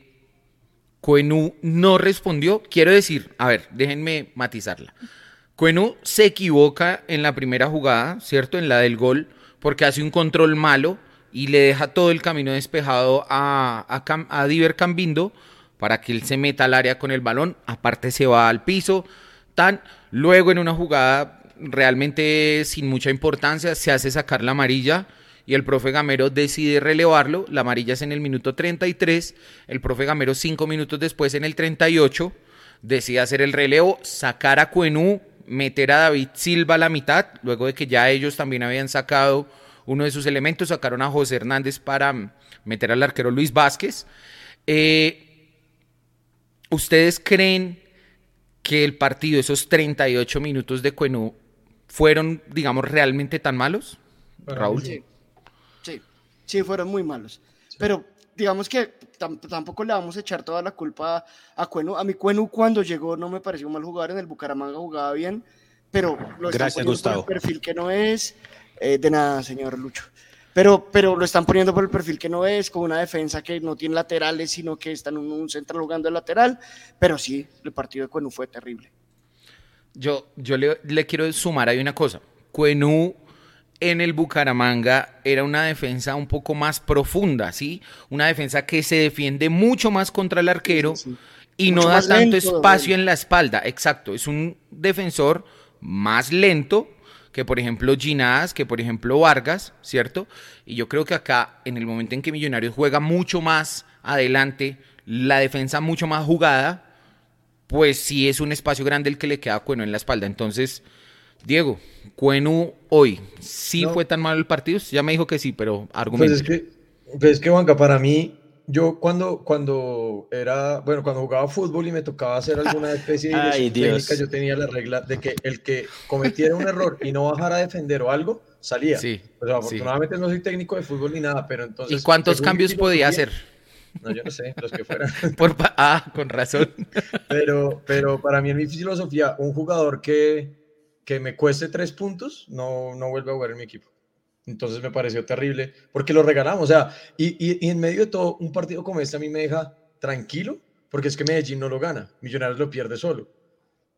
Cuenú no respondió. Quiero decir, a ver, déjenme matizarla. Cuenú se equivoca en la primera jugada, ¿cierto? En la del gol, porque hace un control malo y le deja todo el camino despejado a, a Diver Cambindo para que él se meta al área con el balón. Aparte se va al piso. Tan. Luego en una jugada realmente sin mucha importancia se hace sacar la amarilla y el profe Gamero decide relevarlo. La amarilla es en el minuto 33. El profe Gamero cinco minutos después en el 38 decide hacer el relevo, sacar a Cuenú, meter a David Silva a la mitad, luego de que ya ellos también habían sacado uno de sus elementos, sacaron a José Hernández para mm, meter al arquero Luis Vázquez. Eh, ¿Ustedes creen que el partido, esos 38 minutos de Cuenú, fueron, digamos, realmente tan malos? Raúl. Sí, sí, sí, fueron muy malos. Pero digamos que tam- tampoco le vamos a echar toda la culpa a Cuenu. A mi Cuenu cuando llegó no me pareció un mal jugador, en el Bucaramanga jugaba bien, pero lo están Gracias, poniendo Gustavo. por el perfil que no es. Eh, de nada, señor Lucho. Pero, pero lo están poniendo por el perfil que no es, con una defensa que no tiene laterales, sino que están en un central jugando de lateral. Pero sí, el partido de Cuenú fue terrible. Yo, yo le, le quiero sumar ahí una cosa. Cuenú en el Bucaramanga era una defensa un poco más profunda, ¿sí? Una defensa que se defiende mucho más contra el arquero y Mucho no da tanto lento, espacio en la espalda. Exacto, es un defensor más lento que por ejemplo Ginás, que por ejemplo Vargas, ¿cierto? Y yo creo que acá, en el momento en que Millonarios juega mucho más adelante, la defensa mucho más jugada, pues sí es un espacio grande el que le queda a Cueno en la espalda. Entonces, Diego, Cuenu hoy, ¿sí No. fue tan malo el partido? Ya me dijo que sí, pero Pues argumento. es que, pues es que Juanca, para mí, yo cuando, cuando era, bueno, cuando jugaba fútbol y me tocaba hacer alguna especie de Ay, técnica, yo tenía la regla de que el que cometiera un error y no bajara a defender o algo, salía. Sí, Pues afortunadamente no soy técnico de fútbol ni nada, pero entonces... ¿Y cuántos cambios podía hacer? No, yo no sé, los que fueran. Por ah, con razón. Pero, pero para mí en mi filosofía, un jugador que, que me cueste tres puntos no, no vuelve a jugar en mi equipo. Entonces me pareció terrible porque lo regalamos. O sea, y, y, y en medio de todo, un partido como este a mí me deja tranquilo porque es que Medellín no lo gana, Millonarios lo pierde solo.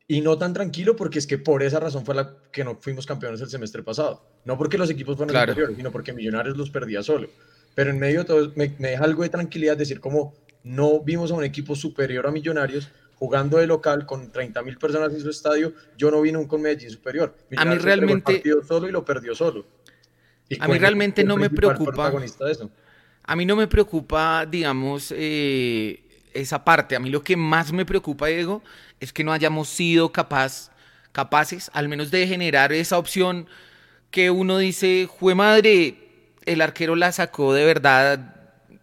Y no tan tranquilo porque es que por esa razón fue la que no fuimos campeones el semestre pasado. No porque los equipos fueron Claro. superiores, sino porque Millonarios los perdía solo. Pero en medio de todo me, me deja algo de tranquilidad decir como no vimos a un equipo superior a Millonarios jugando de local con 30 mil personas en su estadio. Yo no vi nunca un Medellín superior. Millonarios entregó el realmente- partido solo y lo perdió solo. Y A mí realmente el no me preocupa. de eso. A mí no me preocupa, digamos, eh, esa parte. A mí lo que más me preocupa, Diego, es que no hayamos sido capaz, capaces, al menos de generar esa opción que uno dice, jue madre, el arquero la sacó de verdad de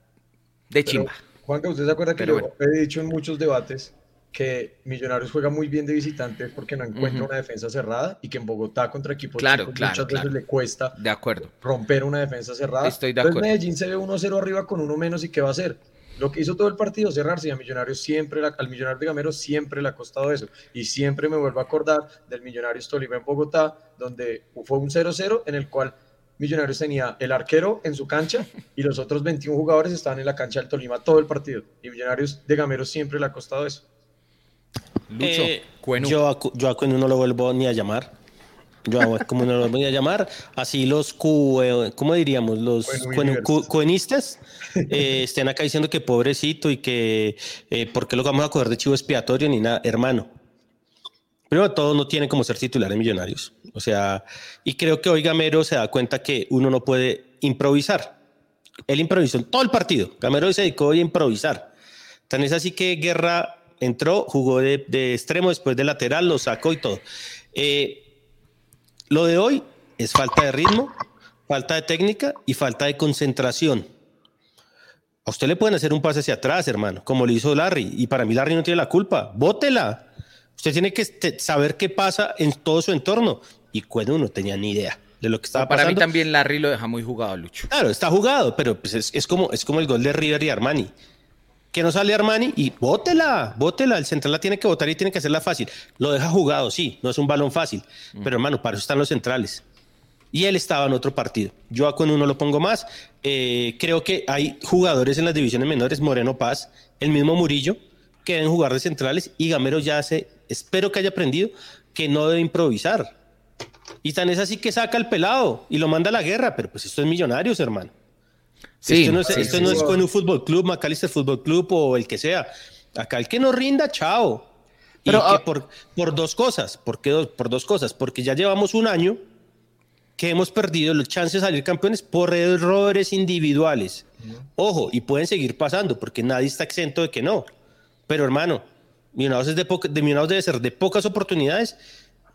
Pero, chimba. Juanca, ¿usted se acuerda que Pero yo he dicho en muchos debates que Millonarios juega muy bien de visitante porque no encuentra Ujú. una defensa cerrada y que en Bogotá contra equipos Claro, chicos claro, muchas claro. veces le cuesta De acuerdo. romper una defensa cerrada. Estoy de Entonces acuerdo. Medellín se ve 1-0 arriba con uno menos y ¿qué va a hacer? Lo que hizo todo el partido, cerrarse y a Millonarios siempre, la- al Millonario de Gamero siempre le ha costado eso. Y siempre me vuelvo a acordar del Millonarios Tolima en Bogotá, donde fue un 0-0 en el cual Millonarios tenía el arquero en su cancha y los otros 21 jugadores estaban en la cancha del Tolima todo el partido. Y Millonarios de Gamero siempre le ha costado eso. Lucho, Eh, Cuenu. yo, a, yo a Cuenu no lo vuelvo ni a llamar. Yo a como no lo voy a llamar. Así los cu, eh, ¿cómo diríamos? Los cu- cuenistas eh, estén acá diciendo que pobrecito y que eh, por qué lo vamos a coger de chivo expiatorio ni nada, hermano. Primero todo, no tiene como ser titular en Millonarios. O sea, y creo que hoy Gamero se da cuenta que uno no puede improvisar. Él improvisó en todo el partido. Gamero se dedicó hoy a improvisar. Tan es así que Guerra entró, jugó de, de extremo, después de lateral, lo sacó y todo. Eh, lo de hoy es falta de ritmo, falta de técnica y falta de concentración. A usted le pueden hacer un pase hacia atrás, hermano, como lo hizo Larry. Y para mí Larry no tiene la culpa. Bótela. Usted tiene que este, saber qué pasa en todo su entorno. Y Cuedo no tenía ni idea de lo que estaba Para mí pasando. también Larry lo deja muy jugado, Lucho. Claro, está jugado, pero pues es, es como, es como el gol de River y Armani. Que no sale Armani y bótela, bótela. El central la tiene que votar y tiene que hacerla fácil. Lo deja jugado, sí, no es un balón fácil. Pero hermano, para eso están los centrales. Y él estaba en otro partido. Yo a con uno lo pongo más. Eh, creo que hay jugadores en las divisiones menores, Moreno Paz, el mismo Murillo, que deben jugar de centrales y Gamero ya hace, espero que haya aprendido que no debe improvisar. Y tan es así que saca el pelado y lo manda a la guerra, pero pues esto es millonarios, hermano. Sí, esto no es, sí, esto sí, no sí. es con un fútbol club, Macalister Fútbol Club o el que sea. Acá el que no rinda, chao. Pero, y que ah- por, por dos cosas, ¿por qué dos? Por dos cosas, porque ya llevamos un año que hemos perdido los chances de salir campeones por errores individuales. Ojo, y pueden seguir pasando, porque nadie está exento de que no. Pero hermano, Millonarios, es de, de Millonarios debe ser de pocas oportunidades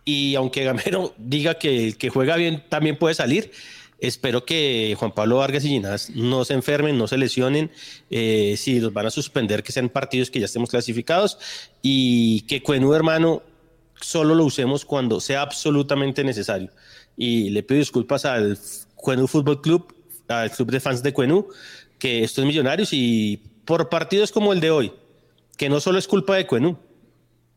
y aunque Gamero diga que el que juega bien también puede salir, espero que Juan Pablo Vargas y Ginás no se enfermen, no se lesionen, eh, si los van a suspender, que sean partidos que ya estemos clasificados y que Cuenú, hermano, solo lo usemos cuando sea absolutamente necesario. Y le pido disculpas al Cuenú Fútbol Club, al club de fans de Cuenú, que estos millonarios y por partidos como el de hoy, que no solo es culpa de Cuenú,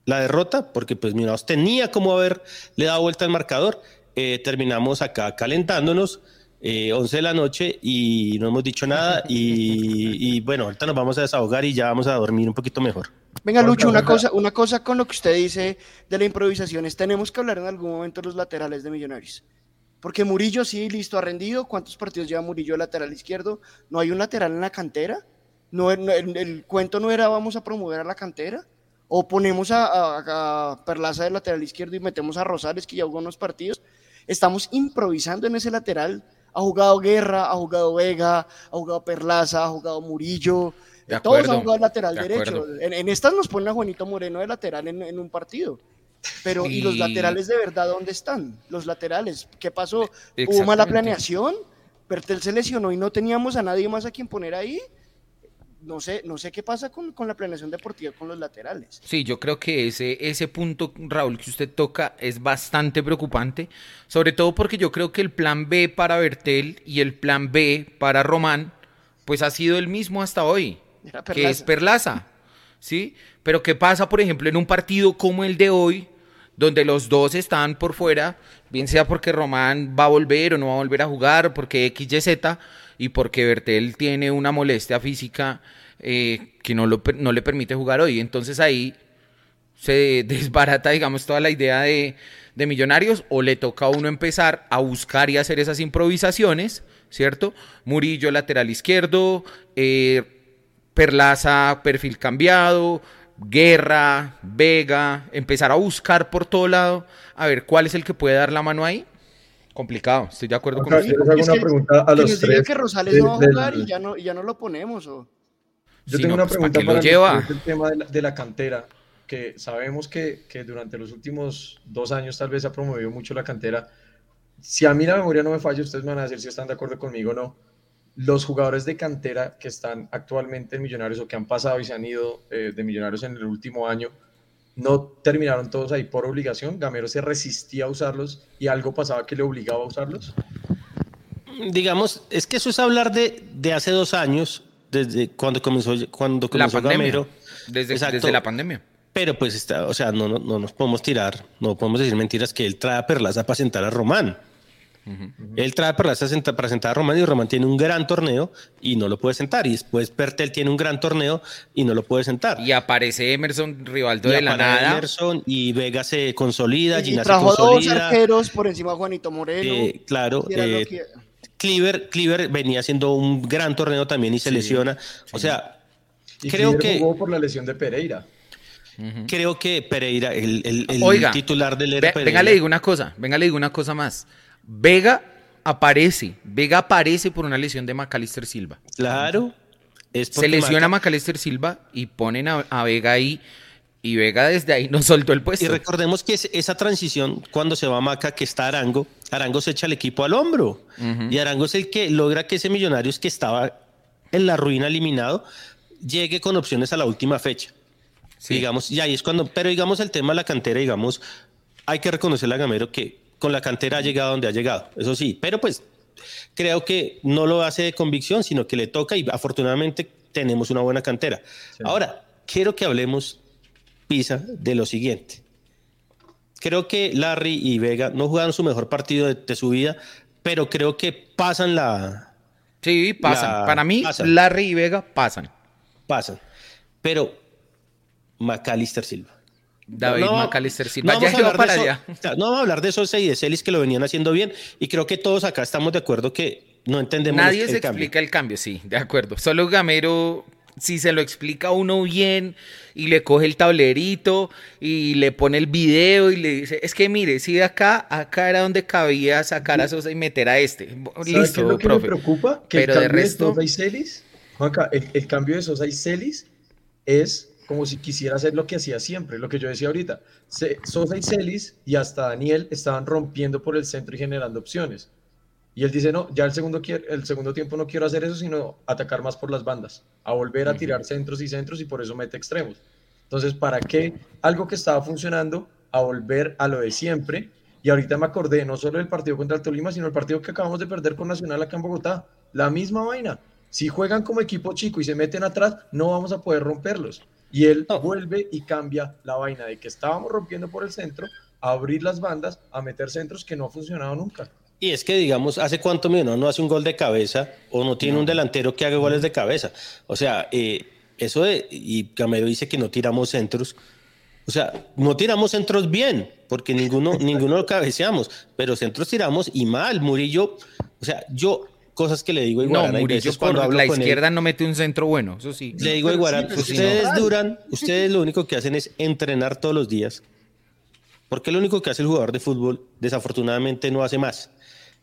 la derrota, porque pues Millonarios tenía como haberle dado vuelta al marcador. Eh, terminamos acá calentándonos, eh, 11 de la noche y no hemos dicho nada y, y, bueno, ahorita nos vamos a desahogar y ya vamos a dormir un poquito mejor. Venga, Lucho, una cosa, una cosa con lo que usted dice de la improvisación es, tenemos que hablar en algún momento de los laterales de Millonarios. Porque Murillo sí, listo, ha rendido. ¿Cuántos partidos lleva Murillo lateral izquierdo? ¿No hay un lateral en la cantera? ¿No, el, el cuento no era vamos a promover a la cantera? ¿O ponemos a, a, a Perlaza de lateral izquierdo y metemos a Rosales, que ya jugó unos partidos? Estamos improvisando en ese lateral. Ha jugado Guerra, ha jugado Vega, ha jugado Perlaza, ha jugado Murillo. De Todos acuerdo, han jugado lateral de derecho. En, en estas nos ponen a Juanito Moreno de lateral en, en un partido. Pero, ¿y los laterales de verdad dónde están? Los laterales, ¿qué pasó? ¿Hubo mala planeación? ¿Pertel se lesionó y no teníamos a nadie más a quien poner ahí? No sé, no sé qué pasa con, con la planeación deportiva con los laterales. Sí, yo creo que ese, ese punto, Raúl, que usted toca es bastante preocupante, sobre todo porque yo creo que el plan B para Bertel y el plan B para Román, pues ha sido el mismo hasta hoy, que es Perlaza. ¿sí? Pero ¿qué pasa, por ejemplo, en un partido como el de hoy, donde los dos están por fuera, bien sea porque Román va a volver o no va a volver a jugar, porque X, Y, Z, y porque Bertel tiene una molestia física eh, que no, lo, no le permite jugar hoy. Entonces ahí se desbarata, digamos, toda la idea de, de Millonarios, o le toca a uno empezar a buscar y hacer esas improvisaciones, ¿cierto? Murillo, lateral izquierdo, eh, Perlaza, perfil cambiado, Guerra, Vega, empezar a buscar por todo lado, a ver cuál es el que puede dar la mano ahí. Complicado, estoy de acuerdo con usted. yo les hago Es una que- pregunta a que los tres. que Rosales de- no va a del- jugar y ya no, y ya no lo ponemos. O... Yo Sí, tengo no, una pues, pregunta ¿para para lleva? del tema de la, de la cantera, que sabemos que, que durante los últimos dos años tal vez se ha promovido mucho la cantera. Si a mí la memoria no me falla, ustedes me van a decir si están de acuerdo conmigo o no. Los jugadores de cantera que están actualmente en Millonarios o que han pasado y se han ido eh, de Millonarios en el último año, no terminaron todos ahí por obligación. Gamero se resistía a usarlos y algo pasaba que le obligaba a usarlos. Digamos, es que eso es hablar de, de hace dos años, desde cuando comenzó, cuando La comenzó pandemia, Gamero. desde, Exacto. desde la pandemia. Pero pues está, o sea, no, no, no nos podemos tirar, no podemos decir mentiras que él trae a Perlaza para sentar a Román. Él trae para sentar a Román y Román tiene un gran torneo y no lo puede sentar. Y después Pertel tiene un gran torneo y no lo puede sentar. Y aparece Emerson Rivaldo Y de la nada. Emerson y Vega se consolida, Y Gina se trajo dos consolida. arqueros por encima de Juanito Moreno. Eh, claro, eh, que- Cleaver, Cleaver venía haciendo un gran torneo también y se lesiona. O sea, Y creo Cleaver que jugó por la lesión de Pereira. creo que Pereira, el, el- el Oiga, titular del era venga, Pereira. le digo una cosa, venga, le digo una cosa más. Vega aparece, Vega aparece por una lesión de Macalister Silva. Claro. Es Se lesiona Maca- Macalister Silva y ponen a, a Vega ahí y Vega desde ahí no soltó el puesto. Y recordemos que es- esa transición, cuando se va Maca, que está Arango, Arango se echa el equipo al hombro. Y Arango es el que logra que ese Millonarios que estaba en la ruina eliminado llegue con opciones a la última fecha. Sí. Digamos, y ahí es cuando, pero digamos el tema de la cantera, digamos, hay que reconocerle a Gamero que con la cantera ha llegado donde ha llegado, eso sí, pero pues creo que no lo hace de convicción, sino que le toca y afortunadamente tenemos una buena cantera. Ahora, quiero que hablemos, Pisa, de lo siguiente. Creo que Larry y Vega no jugaron su mejor partido de, de su vida, pero creo que pasan la... Sí, pasan. La- Para mí, pasan. Larry y Vega pasan. Pasan. Pero Macalister Silva. David No, Macalister Silva no ya vamos a iba hablar para de allá. no vamos a hablar de Sosa y de Celis que lo venían haciendo bien y creo que todos acá estamos de acuerdo que no entendemos Nadie el se cambio. explica el cambio, sí, de acuerdo. Solo Gamero, si se lo explica a uno bien y le coge el tablerito y le pone el video y le dice, es que mire, si de acá, acá era donde cabía sacar a Sosa y meter a este. ¿Sabe qué es Listo, lo que profe. me preocupa? Que Pero el de resto, Sosa y Celis, Juanca, el, el cambio de Sosa y Celis es como si quisiera hacer lo que hacía siempre, lo que yo decía ahorita. Se- Sosa y Celis y hasta Daniel estaban rompiendo por el centro y generando opciones. Y él dice, no, ya el segundo, el segundo tiempo no quiero hacer eso, sino atacar más por las bandas, a volver a tirar centros y centros y por eso mete extremos. Entonces, ¿para qué algo que estaba funcionando a volver a lo de siempre? Y ahorita me acordé no solo del partido contra el Tolima, sino el partido que acabamos de perder con Nacional acá en Bogotá. La misma vaina. Si juegan como equipo chico y se meten atrás, no vamos a poder romperlos. Y él vuelve y cambia la vaina de que estábamos rompiendo por el centro, a abrir las bandas, a meter centros que no ha funcionado nunca. Y es que, digamos, ¿hace cuánto Millonarios no hace un gol de cabeza o no tiene un delantero que haga goles de cabeza? O sea, eh, eso de, y Camero dice que no tiramos centros. O sea, no tiramos centros bien, porque ninguno, ninguno lo cabeceamos, pero centros tiramos y mal. Murillo, o sea, yo cosas que le digo a Iguarán. No, Murillo por la izquierda no mete un centro bueno, eso sí. Le digo a Iguarán, ustedes duran, ustedes lo único que hacen es entrenar todos los días, porque lo único que hace el jugador de fútbol, desafortunadamente, no hace más.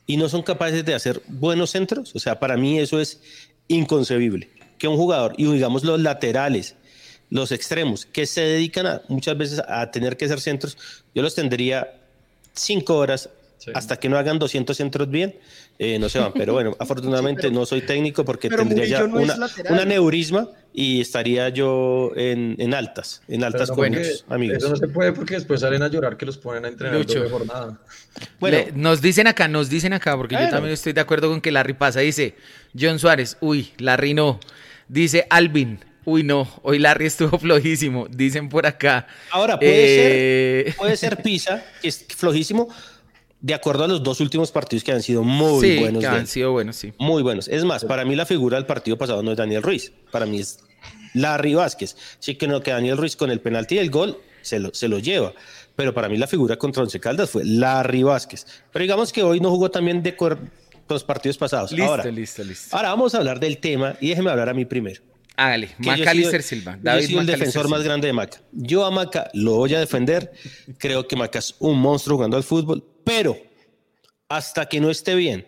Y no son capaces de hacer buenos centros. O sea, para mí eso es inconcebible. Que un jugador, y digamos los laterales, los extremos, que se dedican a, muchas veces a tener que hacer centros, yo los tendría cinco horas hasta que no hagan 200 centros bien, eh, no se van. Pero bueno, afortunadamente no soy técnico porque tendría ya una, una, neurisma y estaría yo en, en altas, en altas con amigos. Eso no se puede porque después salen a llorar que los ponen a entrenar de jornada. Bueno, nos dicen acá, nos dicen acá, porque yo también estoy de acuerdo con que Larry pasa. Dice John Suárez, uy, Larry no. Dice Alvin, Uy, no, hoy Larry estuvo flojísimo, dicen por acá. Ahora, puede, ser, eh, puede ser Pisa, que es flojísimo, de acuerdo a los dos últimos partidos que han sido muy sí, buenos. Que han sido buenos, sí. Muy buenos. Es más, para mí la figura del partido pasado no es Daniel Ruiz, para mí es Larry Vázquez. Sí que no que Daniel Ruiz con el penalti y el gol se lo, se lo lleva. Pero para mí la figura contra Once Caldas fue Larry Vázquez. Pero digamos que hoy no jugó también de con los partidos pasados. Listo, ahora, listo, listo. Ahora vamos a hablar del tema y déjeme hablar a mí primero. Hágale, Macalister Silva. David yo soy el defensor más grande de Maca. Yo a Maca lo voy a defender. Creo que Maca es un monstruo jugando al fútbol, pero hasta que no esté bien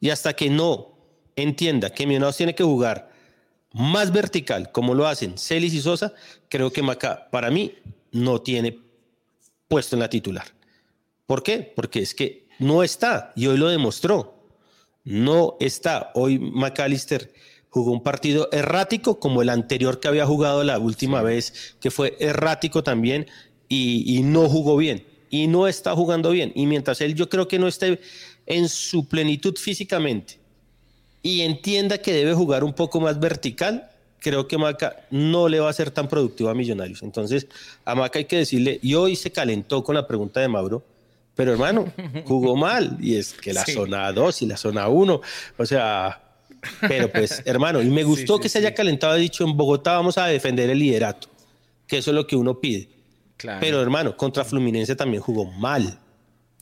y hasta que no entienda que Millonarios tiene que jugar más vertical, como lo hacen Celis y Sosa, creo que Maca, para mí, no tiene puesto en la titular. ¿Por qué? Porque es que no está, y hoy lo demostró. No está. Hoy McAllister jugó un partido errático, como el anterior que había jugado la última vez, que fue errático también, y, y no jugó bien y no está jugando bien. Y mientras él yo creo que no esté en su plenitud físicamente y entienda que debe jugar un poco más vertical, creo que Maca no le va a ser tan productivo a Millonarios. Entonces, a Maca hay que decirle, y hoy se calentó con la pregunta de Mauro, pero hermano, jugó mal, y es que la zona 2 y la zona 1, o sea, pero pues, hermano, y me gustó que se haya calentado, ha dicho, en Bogotá vamos a defender el liderato, que eso es lo que uno pide. Pero hermano, contra Fluminense también jugó mal.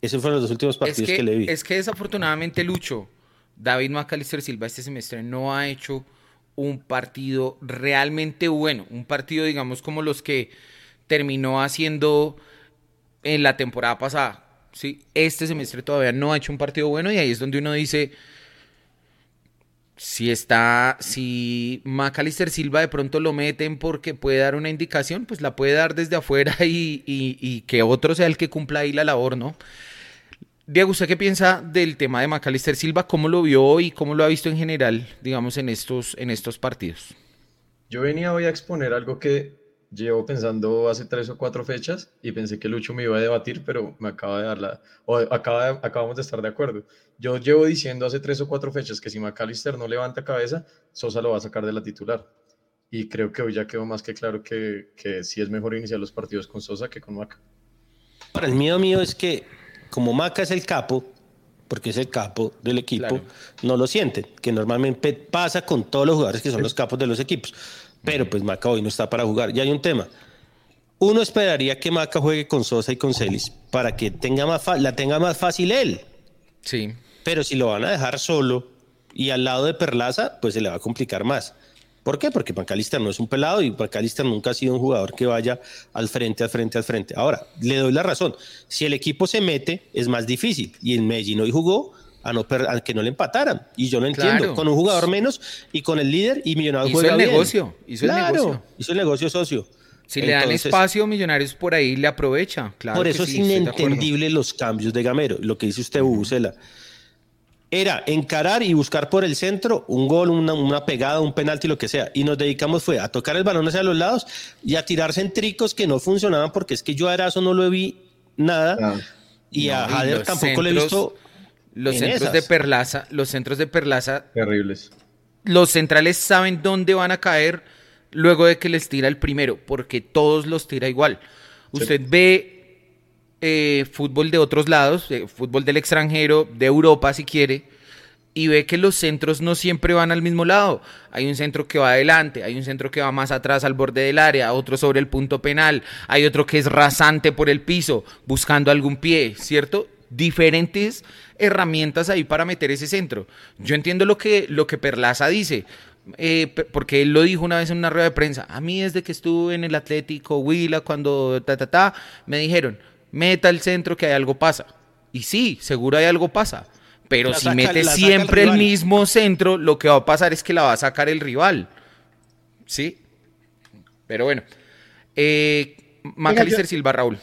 Esos fueron los dos últimos partidos que, le vi. Es que desafortunadamente Lucho, David Macalister Silva este semestre no ha hecho un partido realmente bueno. Un partido, digamos, como los que terminó haciendo en la temporada pasada. ¿sí? Este semestre todavía no ha hecho un partido bueno y ahí es donde uno dice, si está, si Macalister Silva de pronto lo meten porque puede dar una indicación, pues la puede dar desde afuera y, que otro sea el que cumpla ahí la labor, ¿no? Diego, ¿usted qué piensa del tema de Macalister Silva? ¿Cómo lo vio y cómo lo ha visto en general, digamos, en estos, en estos partidos? Yo venía hoy a exponer algo que llevo pensando hace tres o cuatro fechas y pensé que Lucho me iba a debatir, pero me acaba de dar la, o acaba acabamos de estar de acuerdo. Yo llevo diciendo hace tres o cuatro fechas que si McAllister no levanta cabeza, Sosa lo va a sacar de la titular. Y creo que hoy ya quedó más que claro que, que sí es mejor iniciar los partidos con Sosa que con Maca. Para el miedo mío es que como Maca es el capo, porque es el capo del equipo, no lo sienten, que normalmente pasa con todos los jugadores que son los capos de los equipos pero pues Maca hoy no está para jugar. Y hay un tema. Uno esperaría que Maca juegue con Sosa y con Celis para que tenga más la tenga más fácil él. Sí. Pero si lo van a dejar solo y al lado de Perlaza, pues se le va a complicar más. ¿Por qué? Porque Macalister no es un pelado y Macalister nunca ha sido un jugador que vaya al frente, al frente, al frente. Ahora, le doy la razón. Si el equipo se mete, es más difícil. Y en Medellín hoy jugó a, no que no le empataran. Y yo lo entiendo. Con un jugador menos y con el líder y Millonarios hizo el negocio. Hizo el negocio. Hizo el negocio socio. Si le dan espacio, Millonarios por ahí le aprovecha. Claro por eso es inentendible los cambios de Gamero. Lo que dice usted, Bucela. Era encarar y buscar por el centro un gol, una, pegada, un penalti, lo que sea. Y nos dedicamos fue a tocar el balón hacia los lados y a tirar centricos que no funcionaban porque es que yo a Erazo no lo vi nada. Y a Jader tampoco le he visto los centros de Perlaza, los centros de Perlaza. Terribles. Los centrales saben dónde van a caer. luego de que les tira el primero, porque todos los tira igual. Usted ve eh, fútbol de otros lados, eh, fútbol del extranjero, de Europa si quiere, y ve que los centros no siempre van al mismo lado. Hay un centro que va adelante, hay un centro que va más atrás al borde del área, otro sobre el punto penal, hay otro que es rasante por el piso, buscando algún pie, ¿cierto? Diferentes herramientas ahí para meter ese centro. Yo entiendo lo que, lo que Perlaza dice. eh, porque él lo dijo una vez en una rueda de prensa. A mí desde que estuve en el Atlético Huila, cuando ta, ta, ta, me dijeron, meta el centro que hay algo pasa. Y sí, seguro hay algo pasa. Pero La si saca- mete la saca el siempre el, rival. mismo centro, lo que va a pasar es que la va a sacar el rival. ¿Sí? Pero bueno. Eh, Macalister Silva, Raúl.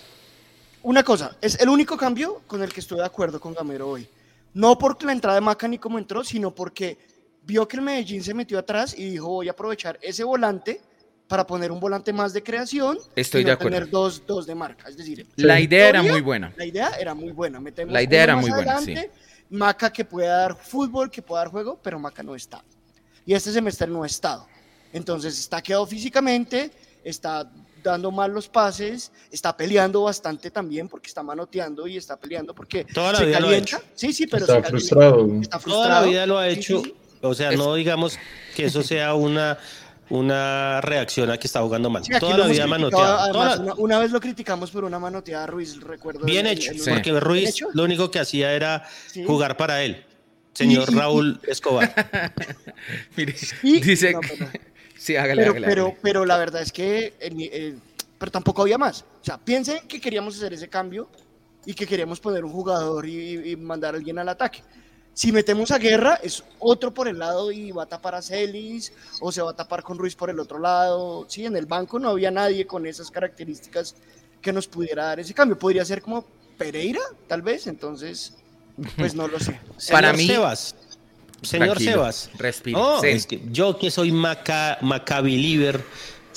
Una cosa, es el único cambio con el que estoy de acuerdo con Gamero hoy. No por la entrada de Maca ni cómo entró, sino porque vio que el Medellín se metió atrás y dijo voy a aprovechar ese volante para poner un volante más de creación Estoy y de acuerdo. tener dos, dos de marca. Es decir, La idea era muy buena. La idea era muy buena. Metemos La idea era muy buena, adelante, Maca que pueda dar fútbol, que pueda dar juego, pero Maca no está. Y este semestre no ha estado. Entonces está quedado físicamente, está dando mal los pases, está peleando bastante también porque está manoteando y está peleando porque Toda la se vida lo ha hecho. Sí, sí, pero Está se calienta. frustrado. Está Toda frustrado. la vida lo ha hecho. sí, sí. O sea, no digamos que eso sea una, una reacción a que está jugando mal. Sí, Toda la vida. Toda la- una, una vez lo criticamos por una manoteada a Ruiz, recuerdo. Bien el- hecho, el- Sí. porque ¿Bien Ruiz hecho? lo único que hacía era Sí. jugar para él. Señor Y- y- Raúl Escobar. Mire, Y- dice. no, sí, hágale, pero, hágale, pero, hágale. pero la verdad es que ni- el- pero tampoco había más. O sea, piensen que queríamos hacer ese cambio y que queríamos poner un jugador y, y mandar a alguien al ataque. Si metemos a Guerra, es otro por el lado y va a tapar a Celis o se va a tapar con Ruiz por el otro lado. Sí, en el banco no había nadie con esas características que nos pudiera dar ese cambio. Podría ser como Pereira, tal vez. Entonces, pues no lo sé. Para Señor mí- Sebas. Señor Tranquilo, Sebas. respire, No, sí. es que yo que soy Maca, Maccabi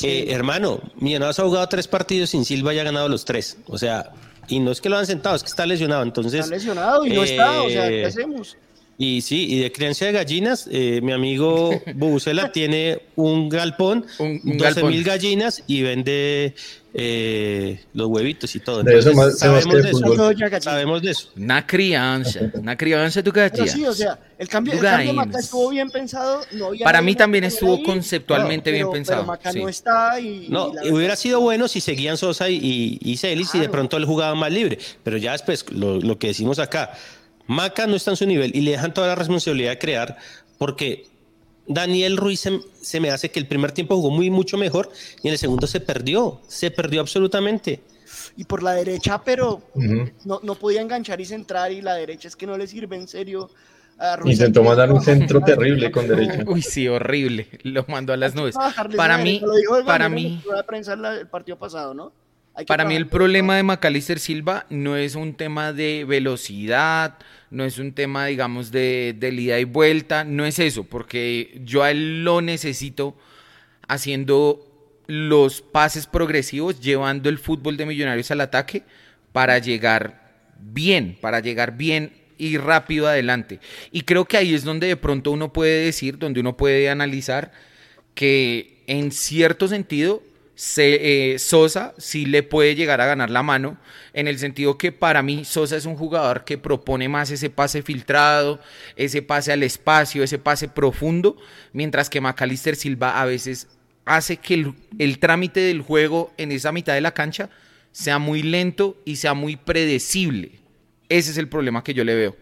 eh, hermano, Millonarios ha jugado tres partidos sin Silva y ha ganado los tres. O sea, y no es que lo han sentado, es que está lesionado. Entonces, Está lesionado y no está. O sea, ¿qué eh, hacemos? Y sí, y de crianza de gallinas, eh, mi amigo Bubucela tiene un galpón, Un- un 12 galpón. mil gallinas y vende eh, los huevitos y todo. De eso Entonces, más- sabemos de de eso. Sabemos de eso. Una crianza, una crianza tu Pero gallina. sí, o sea, el cambio, el Tú cambio de. Maca estuvo bien pensado. No había Para mí también estuvo ahí, conceptualmente bien pero- pensado, Pero Maca sí. no está y. No, y hubiera verdad- sido bueno si seguían Sosa y, y, y Celis y de pronto él jugaba más libre. Pero ya después, lo, lo que decimos acá, Maca no está en su nivel y le dejan toda la responsabilidad de crear porque Daniel Ruiz se, se me hace que el primer tiempo jugó muy mucho mejor y en el segundo se perdió, se perdió absolutamente. Y por la derecha, pero no, no podía enganchar y centrar. Y la derecha es que no le sirve en serio. a Ruiz Intentó mandar un centro terrible con derecha. Uy, sí, horrible. Lo mandó a las nubes. Para mí, para mí, la rueda de prensa la- el partido pasado, ¿no? Para mí el problema de Macalister Silva no es un tema de velocidad, no es un tema, digamos, de, de ida y vuelta, no es eso, porque yo a él lo necesito haciendo los pases progresivos, llevando el fútbol de Millonarios al ataque para llegar bien, para llegar bien y rápido adelante. Y creo que ahí es donde de pronto uno puede decir, donde uno puede analizar que en cierto sentido se- eh, Sosa sí le puede llegar a ganar la mano, en el sentido que para mí Sosa es un jugador que propone más ese pase filtrado, ese pase al espacio, ese pase profundo, mientras que Macalister Silva a veces hace que el, el trámite del juego en esa mitad de la cancha sea muy lento y sea muy predecible. Ese es el problema que yo le veo.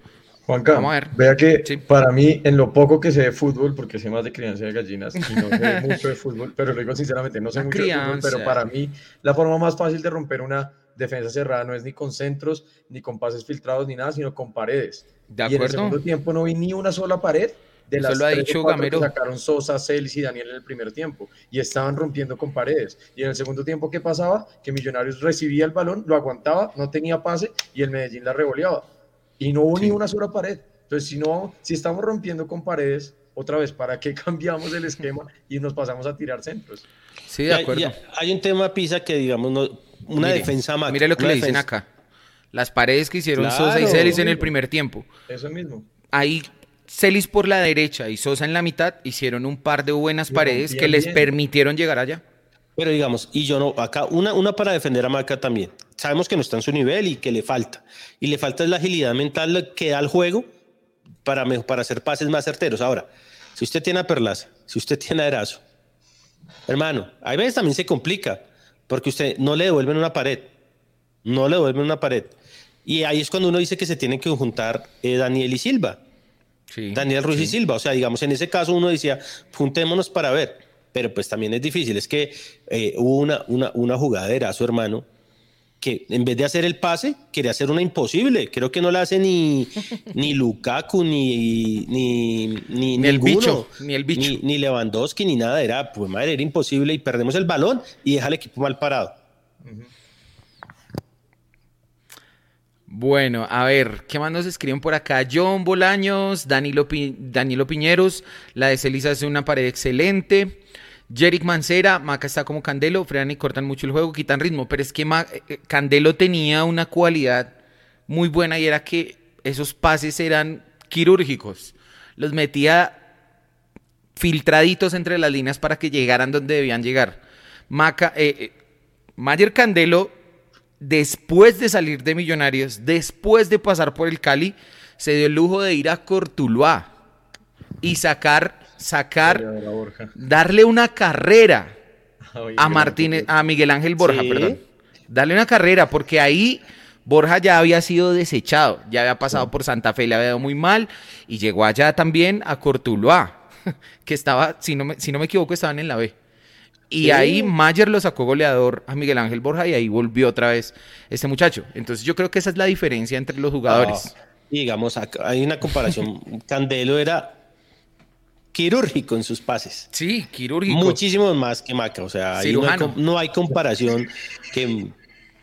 Juanca, Vamos a ver. vea que Sí. para mí, en lo poco que sé de fútbol, porque sé más de crianza de gallinas y no sé mucho de fútbol, pero lo digo sinceramente, no sé La mucho de fútbol, crianza. pero para mí la forma más fácil de romper una defensa cerrada no es ni con centros, ni con pases filtrados, ni nada, sino con paredes. ¿De Y en el acuerdo? segundo tiempo no vi ni una sola pared de Eso las lo ha tres o dicho Gamero. que sacaron Sosa, Celis y Daniel en el primer tiempo. Y estaban rompiendo con paredes. Y en el segundo tiempo, ¿qué pasaba? Que Millonarios recibía el balón, lo aguantaba, no tenía pase y el Medellín la revoleaba. Y no hubo ni una sola pared. Entonces, si no, si estamos rompiendo con paredes, otra vez, ¿para qué cambiamos el esquema y nos pasamos a tirar centros? Sí, de acuerdo. hay un tema Pisa que digamos no, una Mire, defensa Maca, Mire lo que le dicen acá. Las paredes que hicieron Claro, Sosa y Celis en el primer tiempo. Eso mismo. Ahí Celis por la derecha y Sosa en la mitad hicieron un par de buenas paredes que les bien. permitieron llegar allá. Pero digamos, y yo no, acá una, una para defender a Maca también. Sabemos que no está en su nivel y que le falta. Y le falta la agilidad mental que da al juego para, para hacer pases más certeros. Ahora, si usted tiene a Perlaza, si usted tiene a Erazo, hermano, hay veces también se complica porque usted no le devuelven una pared. No le devuelven una pared. Y ahí es cuando uno dice que se tienen que juntar eh, Daniel y Silva. Sí, Daniel Ruiz y. Silva. O sea, digamos, en ese caso uno decía, juntémonos para ver. Pero pues también es difícil. Es que eh, hubo una, una, una jugada de Erazo, hermano, que en vez de hacer el pase, quería hacer una imposible. Creo que no la hace ni, ni Lukaku, ni, ni, ni, Ni el ninguno. bicho, ni el bicho. Ni, ni Lewandowski, ni nada. Era, pues madre, era imposible y perdemos el balón y deja al equipo mal parado. Bueno, a ver, ¿qué más nos escriben por acá? John Bolaños, Danilo, Pi- Danilo Piñeros, la de Celis hace una pared excelente. Jerick Mancera, Maca está como Candelo, frenan y cortan mucho el juego, quitan ritmo, pero es que Ma- eh, Candelo tenía una cualidad muy buena y era que esos pases eran quirúrgicos. Los metía filtraditos entre las líneas para que llegaran donde debían llegar. Maca, eh, eh, Mayer Candelo, después de salir de Millonarios, después de pasar por el Cali, se dio el lujo de ir a Cortuluá y sacar, sacar, darle una carrera Oye, a Martínez, a Miguel Ángel Borja, Sí. perdón. Darle una carrera, porque ahí Borja ya había sido desechado, ya había pasado por Santa Fe, le había dado muy mal, y llegó allá también a Cortuluá, que estaba, si no me, si no me equivoco, estaban en la B. Y Sí. ahí Mayer lo sacó goleador a Miguel Ángel Borja y ahí volvió otra vez este muchacho. Entonces yo creo que esa es la diferencia entre los jugadores. Ah, digamos, hay una comparación. Candelo era quirúrgico en sus pases. Sí, quirúrgico. Muchísimo más que Maca. O sea, ahí no hay, no comparación que,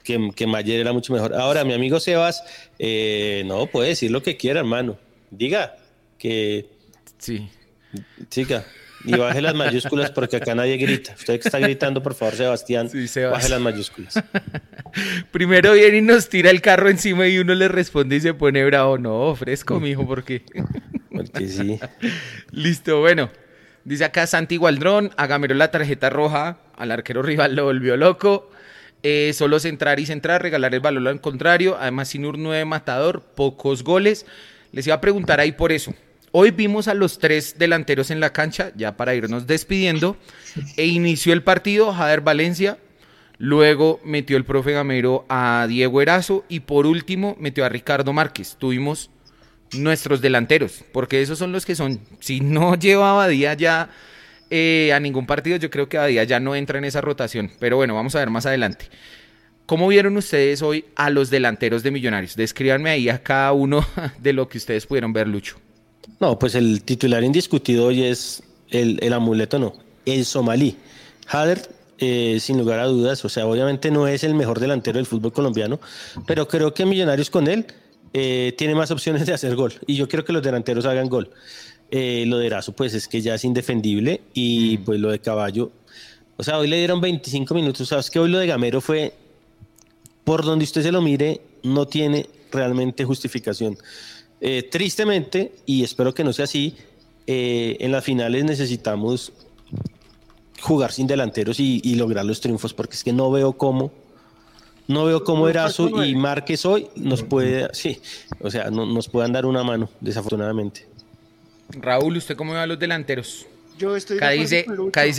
que, que Mayer era mucho mejor. Ahora, mi amigo Sebas, eh, no, puede decir lo que quiera, hermano. Diga que Sí. siga y baje las mayúsculas porque acá nadie grita. Usted que está gritando, por favor, Sebastián, Sí, Sebas. baje las mayúsculas. Primero viene y nos tira el carro encima y uno le responde y se pone bravo. No, fresco, mijo, porque. Porque sí. Listo, bueno. Dice acá Santi Gualdrón, a Gamero la tarjeta roja, al arquero rival lo volvió loco. Eh, solo centrar y centrar, regalar el balón al contrario. Además, Sinur 9 matador, pocos goles. Les iba a preguntar ahí por eso. Hoy vimos a los tres delanteros en la cancha, ya para irnos despidiendo. E inició el partido Jader Valencia. Luego metió el profe Gamero a Diego Erazo. Y por último metió a Ricardo Márquez. Tuvimos nuestros delanteros, porque esos son los que son. Si no lleva Abadía ya eh, a ningún partido, yo creo que Abadía ya no entra en esa rotación. Pero bueno, vamos a ver más adelante. ¿Cómo vieron ustedes hoy a los delanteros de Millonarios? Descríbanme ahí a cada uno de lo que ustedes pudieron ver, Lucho. No, pues el titular indiscutido hoy es el, el amuleto, no, el somalí. Hader, eh, sin lugar a dudas, o sea, obviamente no es el mejor delantero del fútbol colombiano, pero creo que Millonarios con él eh, tiene más opciones de hacer gol. Y yo quiero que los delanteros hagan gol. Eh, lo de Erazo, pues es que ya es indefendible. Y pues lo de Caballo, o sea, hoy le dieron 25 minutos. Sabes que hoy lo de Gamero fue, por donde usted se lo mire, no tiene realmente justificación. Eh, tristemente, y espero que no sea así, eh, en las finales necesitamos jugar sin delanteros y, y lograr los triunfos, porque es que no veo cómo, no veo cómo Erazo y Márquez hoy nos puede, sí, o sea, no, nos puedan dar una mano, desafortunadamente. Raúl, ¿usted cómo ve a los delanteros? Yo estoy acá dice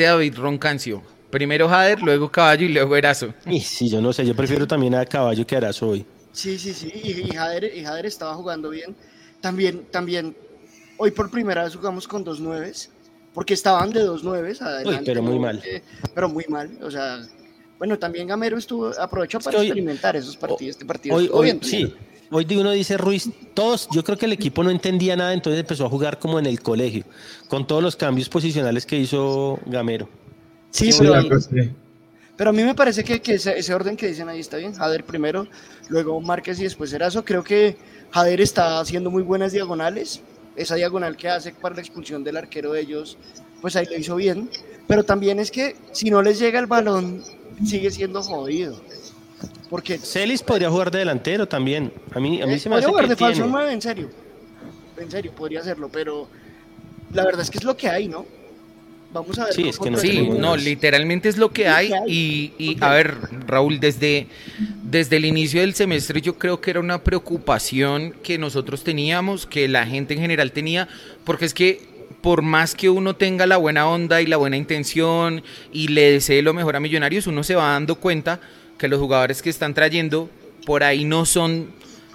David Roncancio. Primero Jader, luego Caballo y luego Erazo. Y sí, yo no sé, yo prefiero también a Caballo que a Erazo hoy. Sí, sí, sí. Y, y Jader, y Jader estaba jugando bien. También, también, hoy por primera vez jugamos con dos nueves, porque estaban de dos nueves adelante. pero muy mal. Eh, pero muy mal. O sea, bueno, también Gamero estuvo, aprovechó Es para que hoy- experimentar esos partidos. Este partido Hoy, hoy bien. sí, hoy di- uno dice Ruiz, todos, yo creo que el equipo no entendía nada, entonces empezó a jugar como en el colegio, con todos los cambios posicionales que hizo Gamero. Sí, Sí, pero, pero a mí me parece que, que ese, ese orden que dicen ahí está bien. Jader primero, luego Márquez y después Erazo. Creo que Jader está haciendo muy buenas diagonales. Esa diagonal que hace para la expulsión del arquero de ellos, pues ahí lo hizo bien. Pero también es que si no les llega el balón, sigue siendo jodido. Porque Celis podría jugar de delantero también. A mí, a mí eh, se me podría hace jugar que de falso tiene. 9, en serio. en serio, podría hacerlo, pero la verdad es que es lo que hay, ¿no? Vamos a ver. Sí, es que no contra- Sí, no, literalmente es lo que hay. que hay. Y, a ver, Raúl, desde, desde el inicio del semestre yo creo que era una preocupación que nosotros teníamos, que la gente en general tenía, porque es que por más que uno tenga la buena onda y la buena intención y le desee lo mejor a Millonarios, uno se va dando cuenta que los jugadores que están trayendo por ahí no son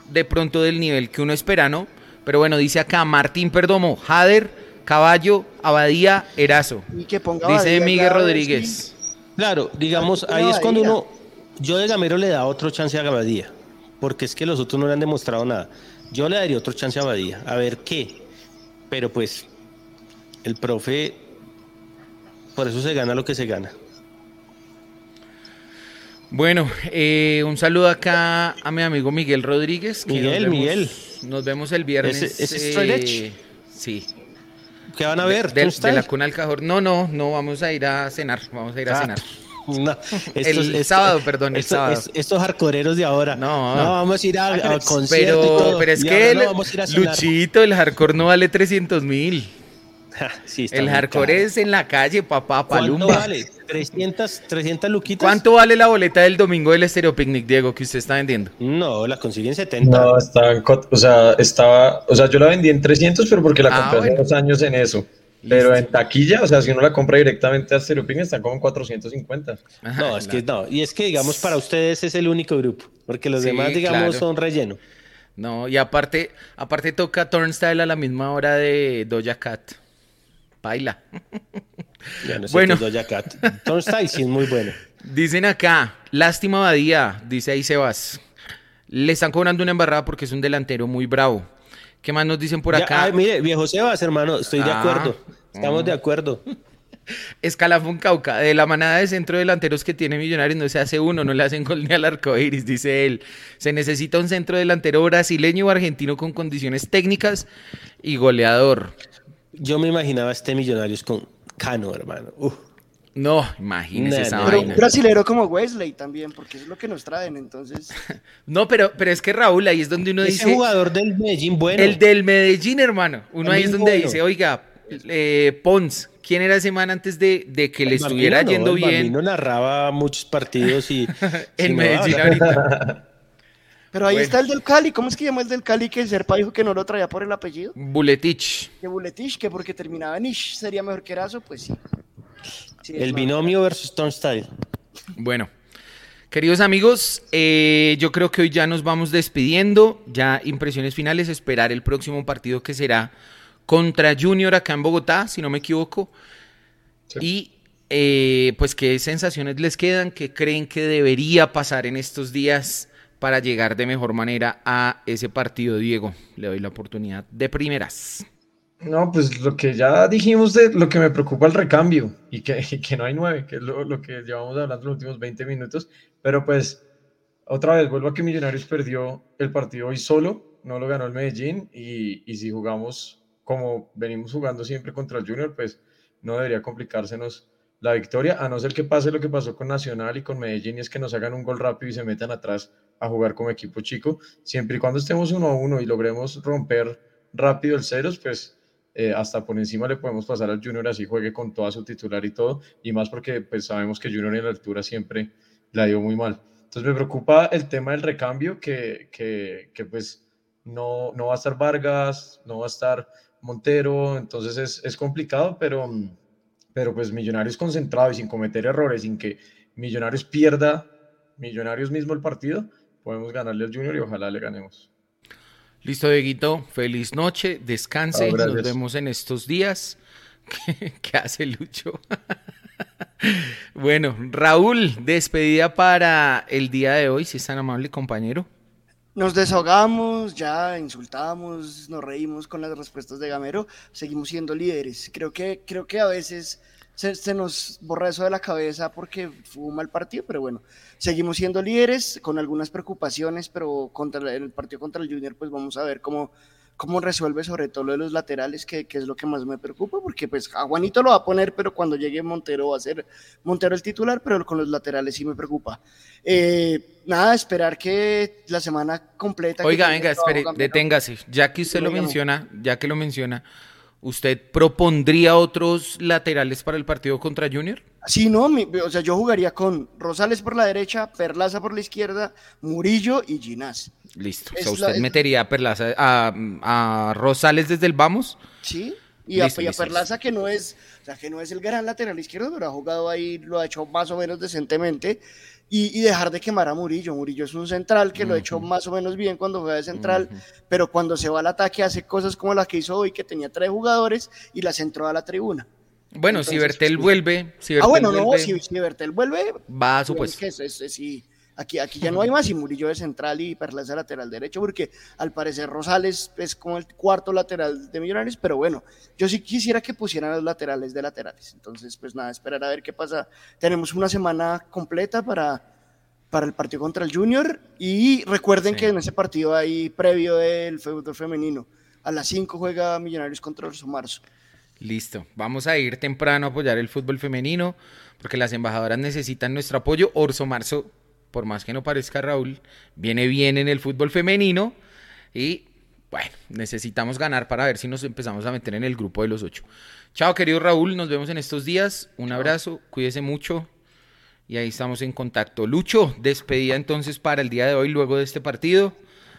de pronto del nivel que uno espera, ¿no? Pero bueno, dice acá Martín Perdomo, Jader, Caballo, Abadía, Erazo. Y que ponga Dice Miguel Rodríguez. Claro, digamos, ahí es cuando uno. Yo de Gamero le da otro chance a Gabadía, porque es que los otros no le han demostrado nada. Yo le daría otro chance a Badía, a ver qué. Pero pues, el profe, por eso se gana lo que se gana. Bueno, eh, un saludo acá a mi amigo Miguel Rodríguez. que Miguel, nos vemos- Miguel. Nos vemos el viernes. ¿Ese- ese es Straight Edge? Sí. ¿Qué van a ver? De, la cuna al cajor. No, no, no, vamos a ir a cenar. Vamos a ir a Ah, cenar. No, El sábado, perdón, el esto- sábado. es- estos hardcoreeros de ahora. No. vamos a ir a, a concierto y Pero, pero es y que el, no. Luchito, el hardcore no vale 300 mil. Sí, está El hardcore caro. es en la calle, papá, ¿Cuánto palumba. vale? 300, 300 luquitas. ¿Cuánto vale la boleta del domingo del Estéreo Picnic, Diego, que usted está vendiendo? No, la consiguen 70. No, estaba o sea, estaba, o sea, yo la vendí en 300, pero porque la Ah, compré bueno. hace dos años en eso. Pero en taquilla, o sea, si uno la compra directamente a Stereo Picnic, están como en 450. No, es que no. Y es que, digamos, para ustedes es el único grupo. Porque los Sí, demás, digamos, claro. son relleno. No, y aparte, aparte toca Turnstile a la misma hora de Doja Cat. Baila. Ya no sé Bueno. Doja Cat. Es muy bueno. Dicen acá, lástima Badía, dice ahí Sebas. Le están cobrando una embarrada porque es un delantero muy bravo. ¿Qué más nos dicen por Ya, acá? ay, mire, viejo Sebas, hermano, estoy de Ah. acuerdo. Estamos Mm. de acuerdo. Escalafón Cauca, de la manada de centro delanteros que tiene Millonarios no se hace uno, no le hacen gol ni al arco iris, dice él. Se necesita un centro delantero brasileño o argentino con condiciones técnicas y goleador. Yo me imaginaba este Millonarios con Cano, hermano. Uf. No, imagínese No, esa no, Pero vaina. un brasilero como Wesley también, porque es lo que nos traen, entonces. No, pero, pero es que Raúl, ahí es donde uno Ese dice. jugador del Medellín, bueno. El del Medellín, hermano. Uno ahí es donde bueno. dice, oiga, eh, Pons, ¿quién era ese man antes de, de que le estuviera Bambino, yendo el bien Bambino narraba muchos partidos y... en no, Medellín ahorita? Pero ahí Bueno. está el del Cali. ¿Cómo es que llama el del Cali que el Serpa dijo que no lo traía por el apellido? Buletich. Que Buletich, que porque terminaba en Ish sería mejor que Erazo, pues sí. El binomio versus Turnstile. Bueno, queridos amigos, eh, yo creo que hoy ya nos vamos despidiendo. Ya impresiones finales, esperar el próximo partido que será contra Junior acá en Bogotá, si no me equivoco. Y eh, pues qué sensaciones les quedan, qué creen que debería pasar en estos días para llegar de mejor manera a ese partido, Diego. Le doy la oportunidad de primeras. No, pues lo que ya dijimos de lo que me preocupa el recambio y que, y que no hay nueve, que es lo, lo que llevamos hablando los últimos 20 minutos, pero pues otra vez vuelvo a que Millonarios perdió el partido hoy solo, no lo ganó el Medellín y, y si jugamos como venimos jugando siempre contra el Junior, pues no debería complicársenos la victoria, a no ser que pase lo que pasó con Nacional y con Medellín y es que nos hagan un gol rápido y se metan atrás a jugar como equipo chico, siempre y cuando estemos uno a uno y logremos romper rápido el ceros, pues eh, hasta por encima le podemos pasar al Junior así juegue con toda su titular y todo, y más porque pues sabemos que Junior en la altura siempre la dio muy mal. Entonces me preocupa el tema del recambio, que, que, que pues no, no va a estar Vargas, no va a estar Montero, entonces es, es complicado, pero, pero pues Millonarios concentrado y sin cometer errores, sin que Millonarios pierda, Millonarios mismo el partido, podemos ganarle al Junior y ojalá le ganemos. Listo, Dieguito. Feliz noche. Descanse. Oh. Nos vemos en estos días. ¿Qué, qué hace Lucho? bueno, Raúl, despedida para el día de hoy, si es tan amable, compañero. Nos desahogamos, ya insultamos, nos reímos con las respuestas de Gamero, seguimos siendo líderes. Creo que, creo que a veces se, se nos borra eso de la cabeza porque fue un mal partido, pero bueno, seguimos siendo líderes con algunas preocupaciones, pero contra el, partido contra el Junior, pues vamos a ver cómo, cómo resuelve sobre todo lo de los laterales, que, que, es lo que más me preocupa, porque pues a Juanito lo va a poner, pero cuando llegue Montero va a ser Montero el titular, pero con los laterales sí me preocupa. Eh, nada, esperar que la semana completa... Oiga, venga, espere, deténgase, ya que usted lo menciona, ya que lo menciona, ¿usted propondría otros laterales para el partido contra Junior? Sí, no, o sea, yo jugaría con Rosales por la derecha, Perlaza por la izquierda, Murillo y Ginás. Listo. o sea, usted metería a Perlaza, a, Rosales desde el vamos. Sí. Y, a, Perlaza que no es, o sea, que no es el gran lateral izquierdo, pero ha jugado ahí, lo ha hecho más o menos decentemente. Y, dejar de quemar a Murillo. Murillo es un central que lo ha hecho más o menos bien cuando juega de central, pero cuando se va al ataque hace cosas como las que hizo hoy, que tenía tres jugadores y las entró a la tribuna. Bueno, si Bertel vuelve. Si ah, bueno, no, si, Bertel vuelve. Va a su puesto. sí, aquí, aquí ya no hay más y Murillo de central y Perlaza lateral derecho, porque al parecer Rosales es como el cuarto lateral de Millonarios, pero bueno, yo sí quisiera que pusieran los laterales de laterales. Entonces, pues nada, esperar a ver qué pasa. Tenemos una semana completa para, para el partido contra el Junior y recuerden que en ese partido hay previo del fútbol femenino. A las 5 juega Millonarios contra el Marzo. Listo, vamos a ir temprano a apoyar el fútbol femenino porque las embajadoras necesitan nuestro apoyo. Orso Marzo, por más que no parezca Raúl, viene bien en el fútbol femenino y bueno, necesitamos ganar para ver si nos empezamos a meter en el grupo de los ocho. Chao, querido Raúl, nos vemos en estos días. Un abrazo, cuídese mucho y ahí estamos en contacto. Lucho, despedida entonces para el día de hoy luego de este partido.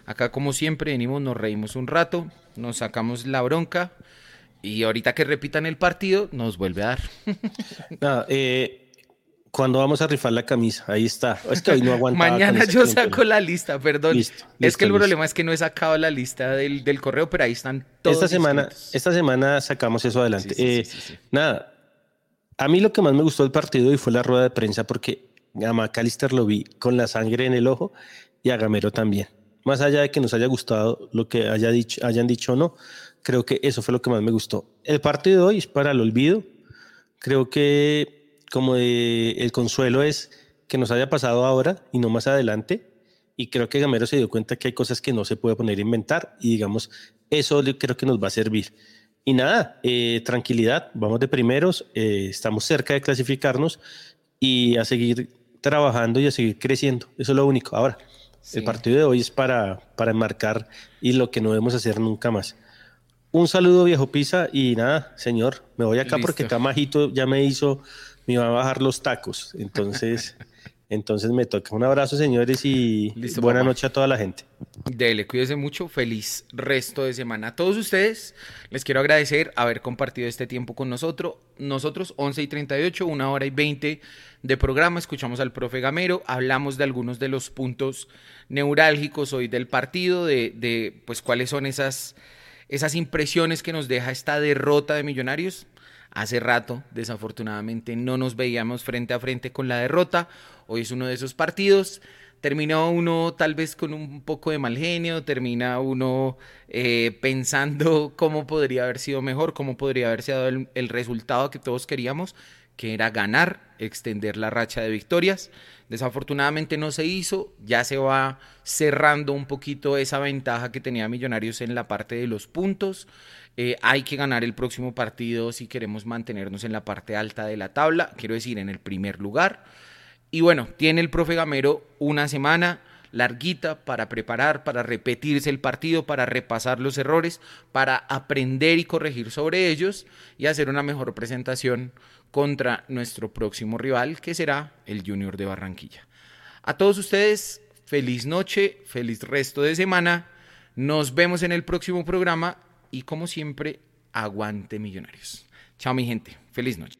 Acá como siempre venimos, nos reímos un rato, nos sacamos la bronca y ahorita que repitan el partido, nos vuelve a dar. Nada, eh, cuando vamos a rifar la camisa, ahí está. Es que hoy no aguanta. Mañana yo saco la lista, perdón. es que el problema es que no he sacado la lista del, del correo, pero ahí están todos. Esta semana, esta semana sacamos eso adelante. Eh, nada, a mí lo que más me gustó del partido y fue la rueda de prensa porque a McAllister lo vi con la sangre en el ojo y a Gamero también. Más allá de que nos haya gustado lo que haya dicho, hayan dicho o no, Creo que eso fue lo que más me gustó. El partido de hoy es para el olvido. Creo que como el consuelo es que nos haya pasado ahora y no más adelante. Y creo que Gamero se dio cuenta que hay cosas que no se puede poner a inventar y digamos, eso creo que nos va a servir. Y nada, eh, tranquilidad, vamos de primeros, eh, estamos cerca de clasificarnos y a seguir trabajando y a seguir creciendo. Eso es lo único. Ahora, el partido de hoy es para, para enmarcar y lo que no debemos hacer nunca más. Un saludo, viejo Pisa, y nada, señor, me voy acá porque acá Majito ya me hizo, me iba a bajar los tacos. Entonces, entonces me toca. Un abrazo, señores, y buena noche a toda la gente. Dele, cuídese mucho. Feliz resto de semana a todos ustedes. Les quiero agradecer haber compartido este tiempo con nosotros. Nosotros, 11 y 38, una hora y 20 de programa. Escuchamos al profe Gamero. Hablamos de algunos de los puntos neurálgicos hoy del partido, de, de pues cuáles son esas esas impresiones que nos deja esta derrota de Millonarios. Hace rato, desafortunadamente, no nos veíamos frente a frente con la derrota. Hoy es uno de esos partidos. Termina uno tal vez con un poco de mal genio, termina uno eh, pensando cómo podría haber sido mejor, cómo podría haber sido el, el resultado que todos queríamos, que era ganar, extender la racha de victorias. Desafortunadamente no se hizo, ya se va cerrando un poquito esa ventaja que tenía Millonarios en la parte de los puntos. Eh, hay que ganar el próximo partido si queremos mantenernos en la parte alta de la tabla, quiero decir, en el primer lugar. Y bueno, tiene el profe Gamero una semana larguita para preparar, para repetirse el partido, para repasar los errores, para aprender y corregir sobre ellos y hacer una mejor presentación contra nuestro próximo rival, que será el Junior de Barranquilla. A todos ustedes, feliz noche, feliz resto de semana. Nos vemos en el próximo programa y como siempre, aguante millonarios. Chao mi gente, feliz noche.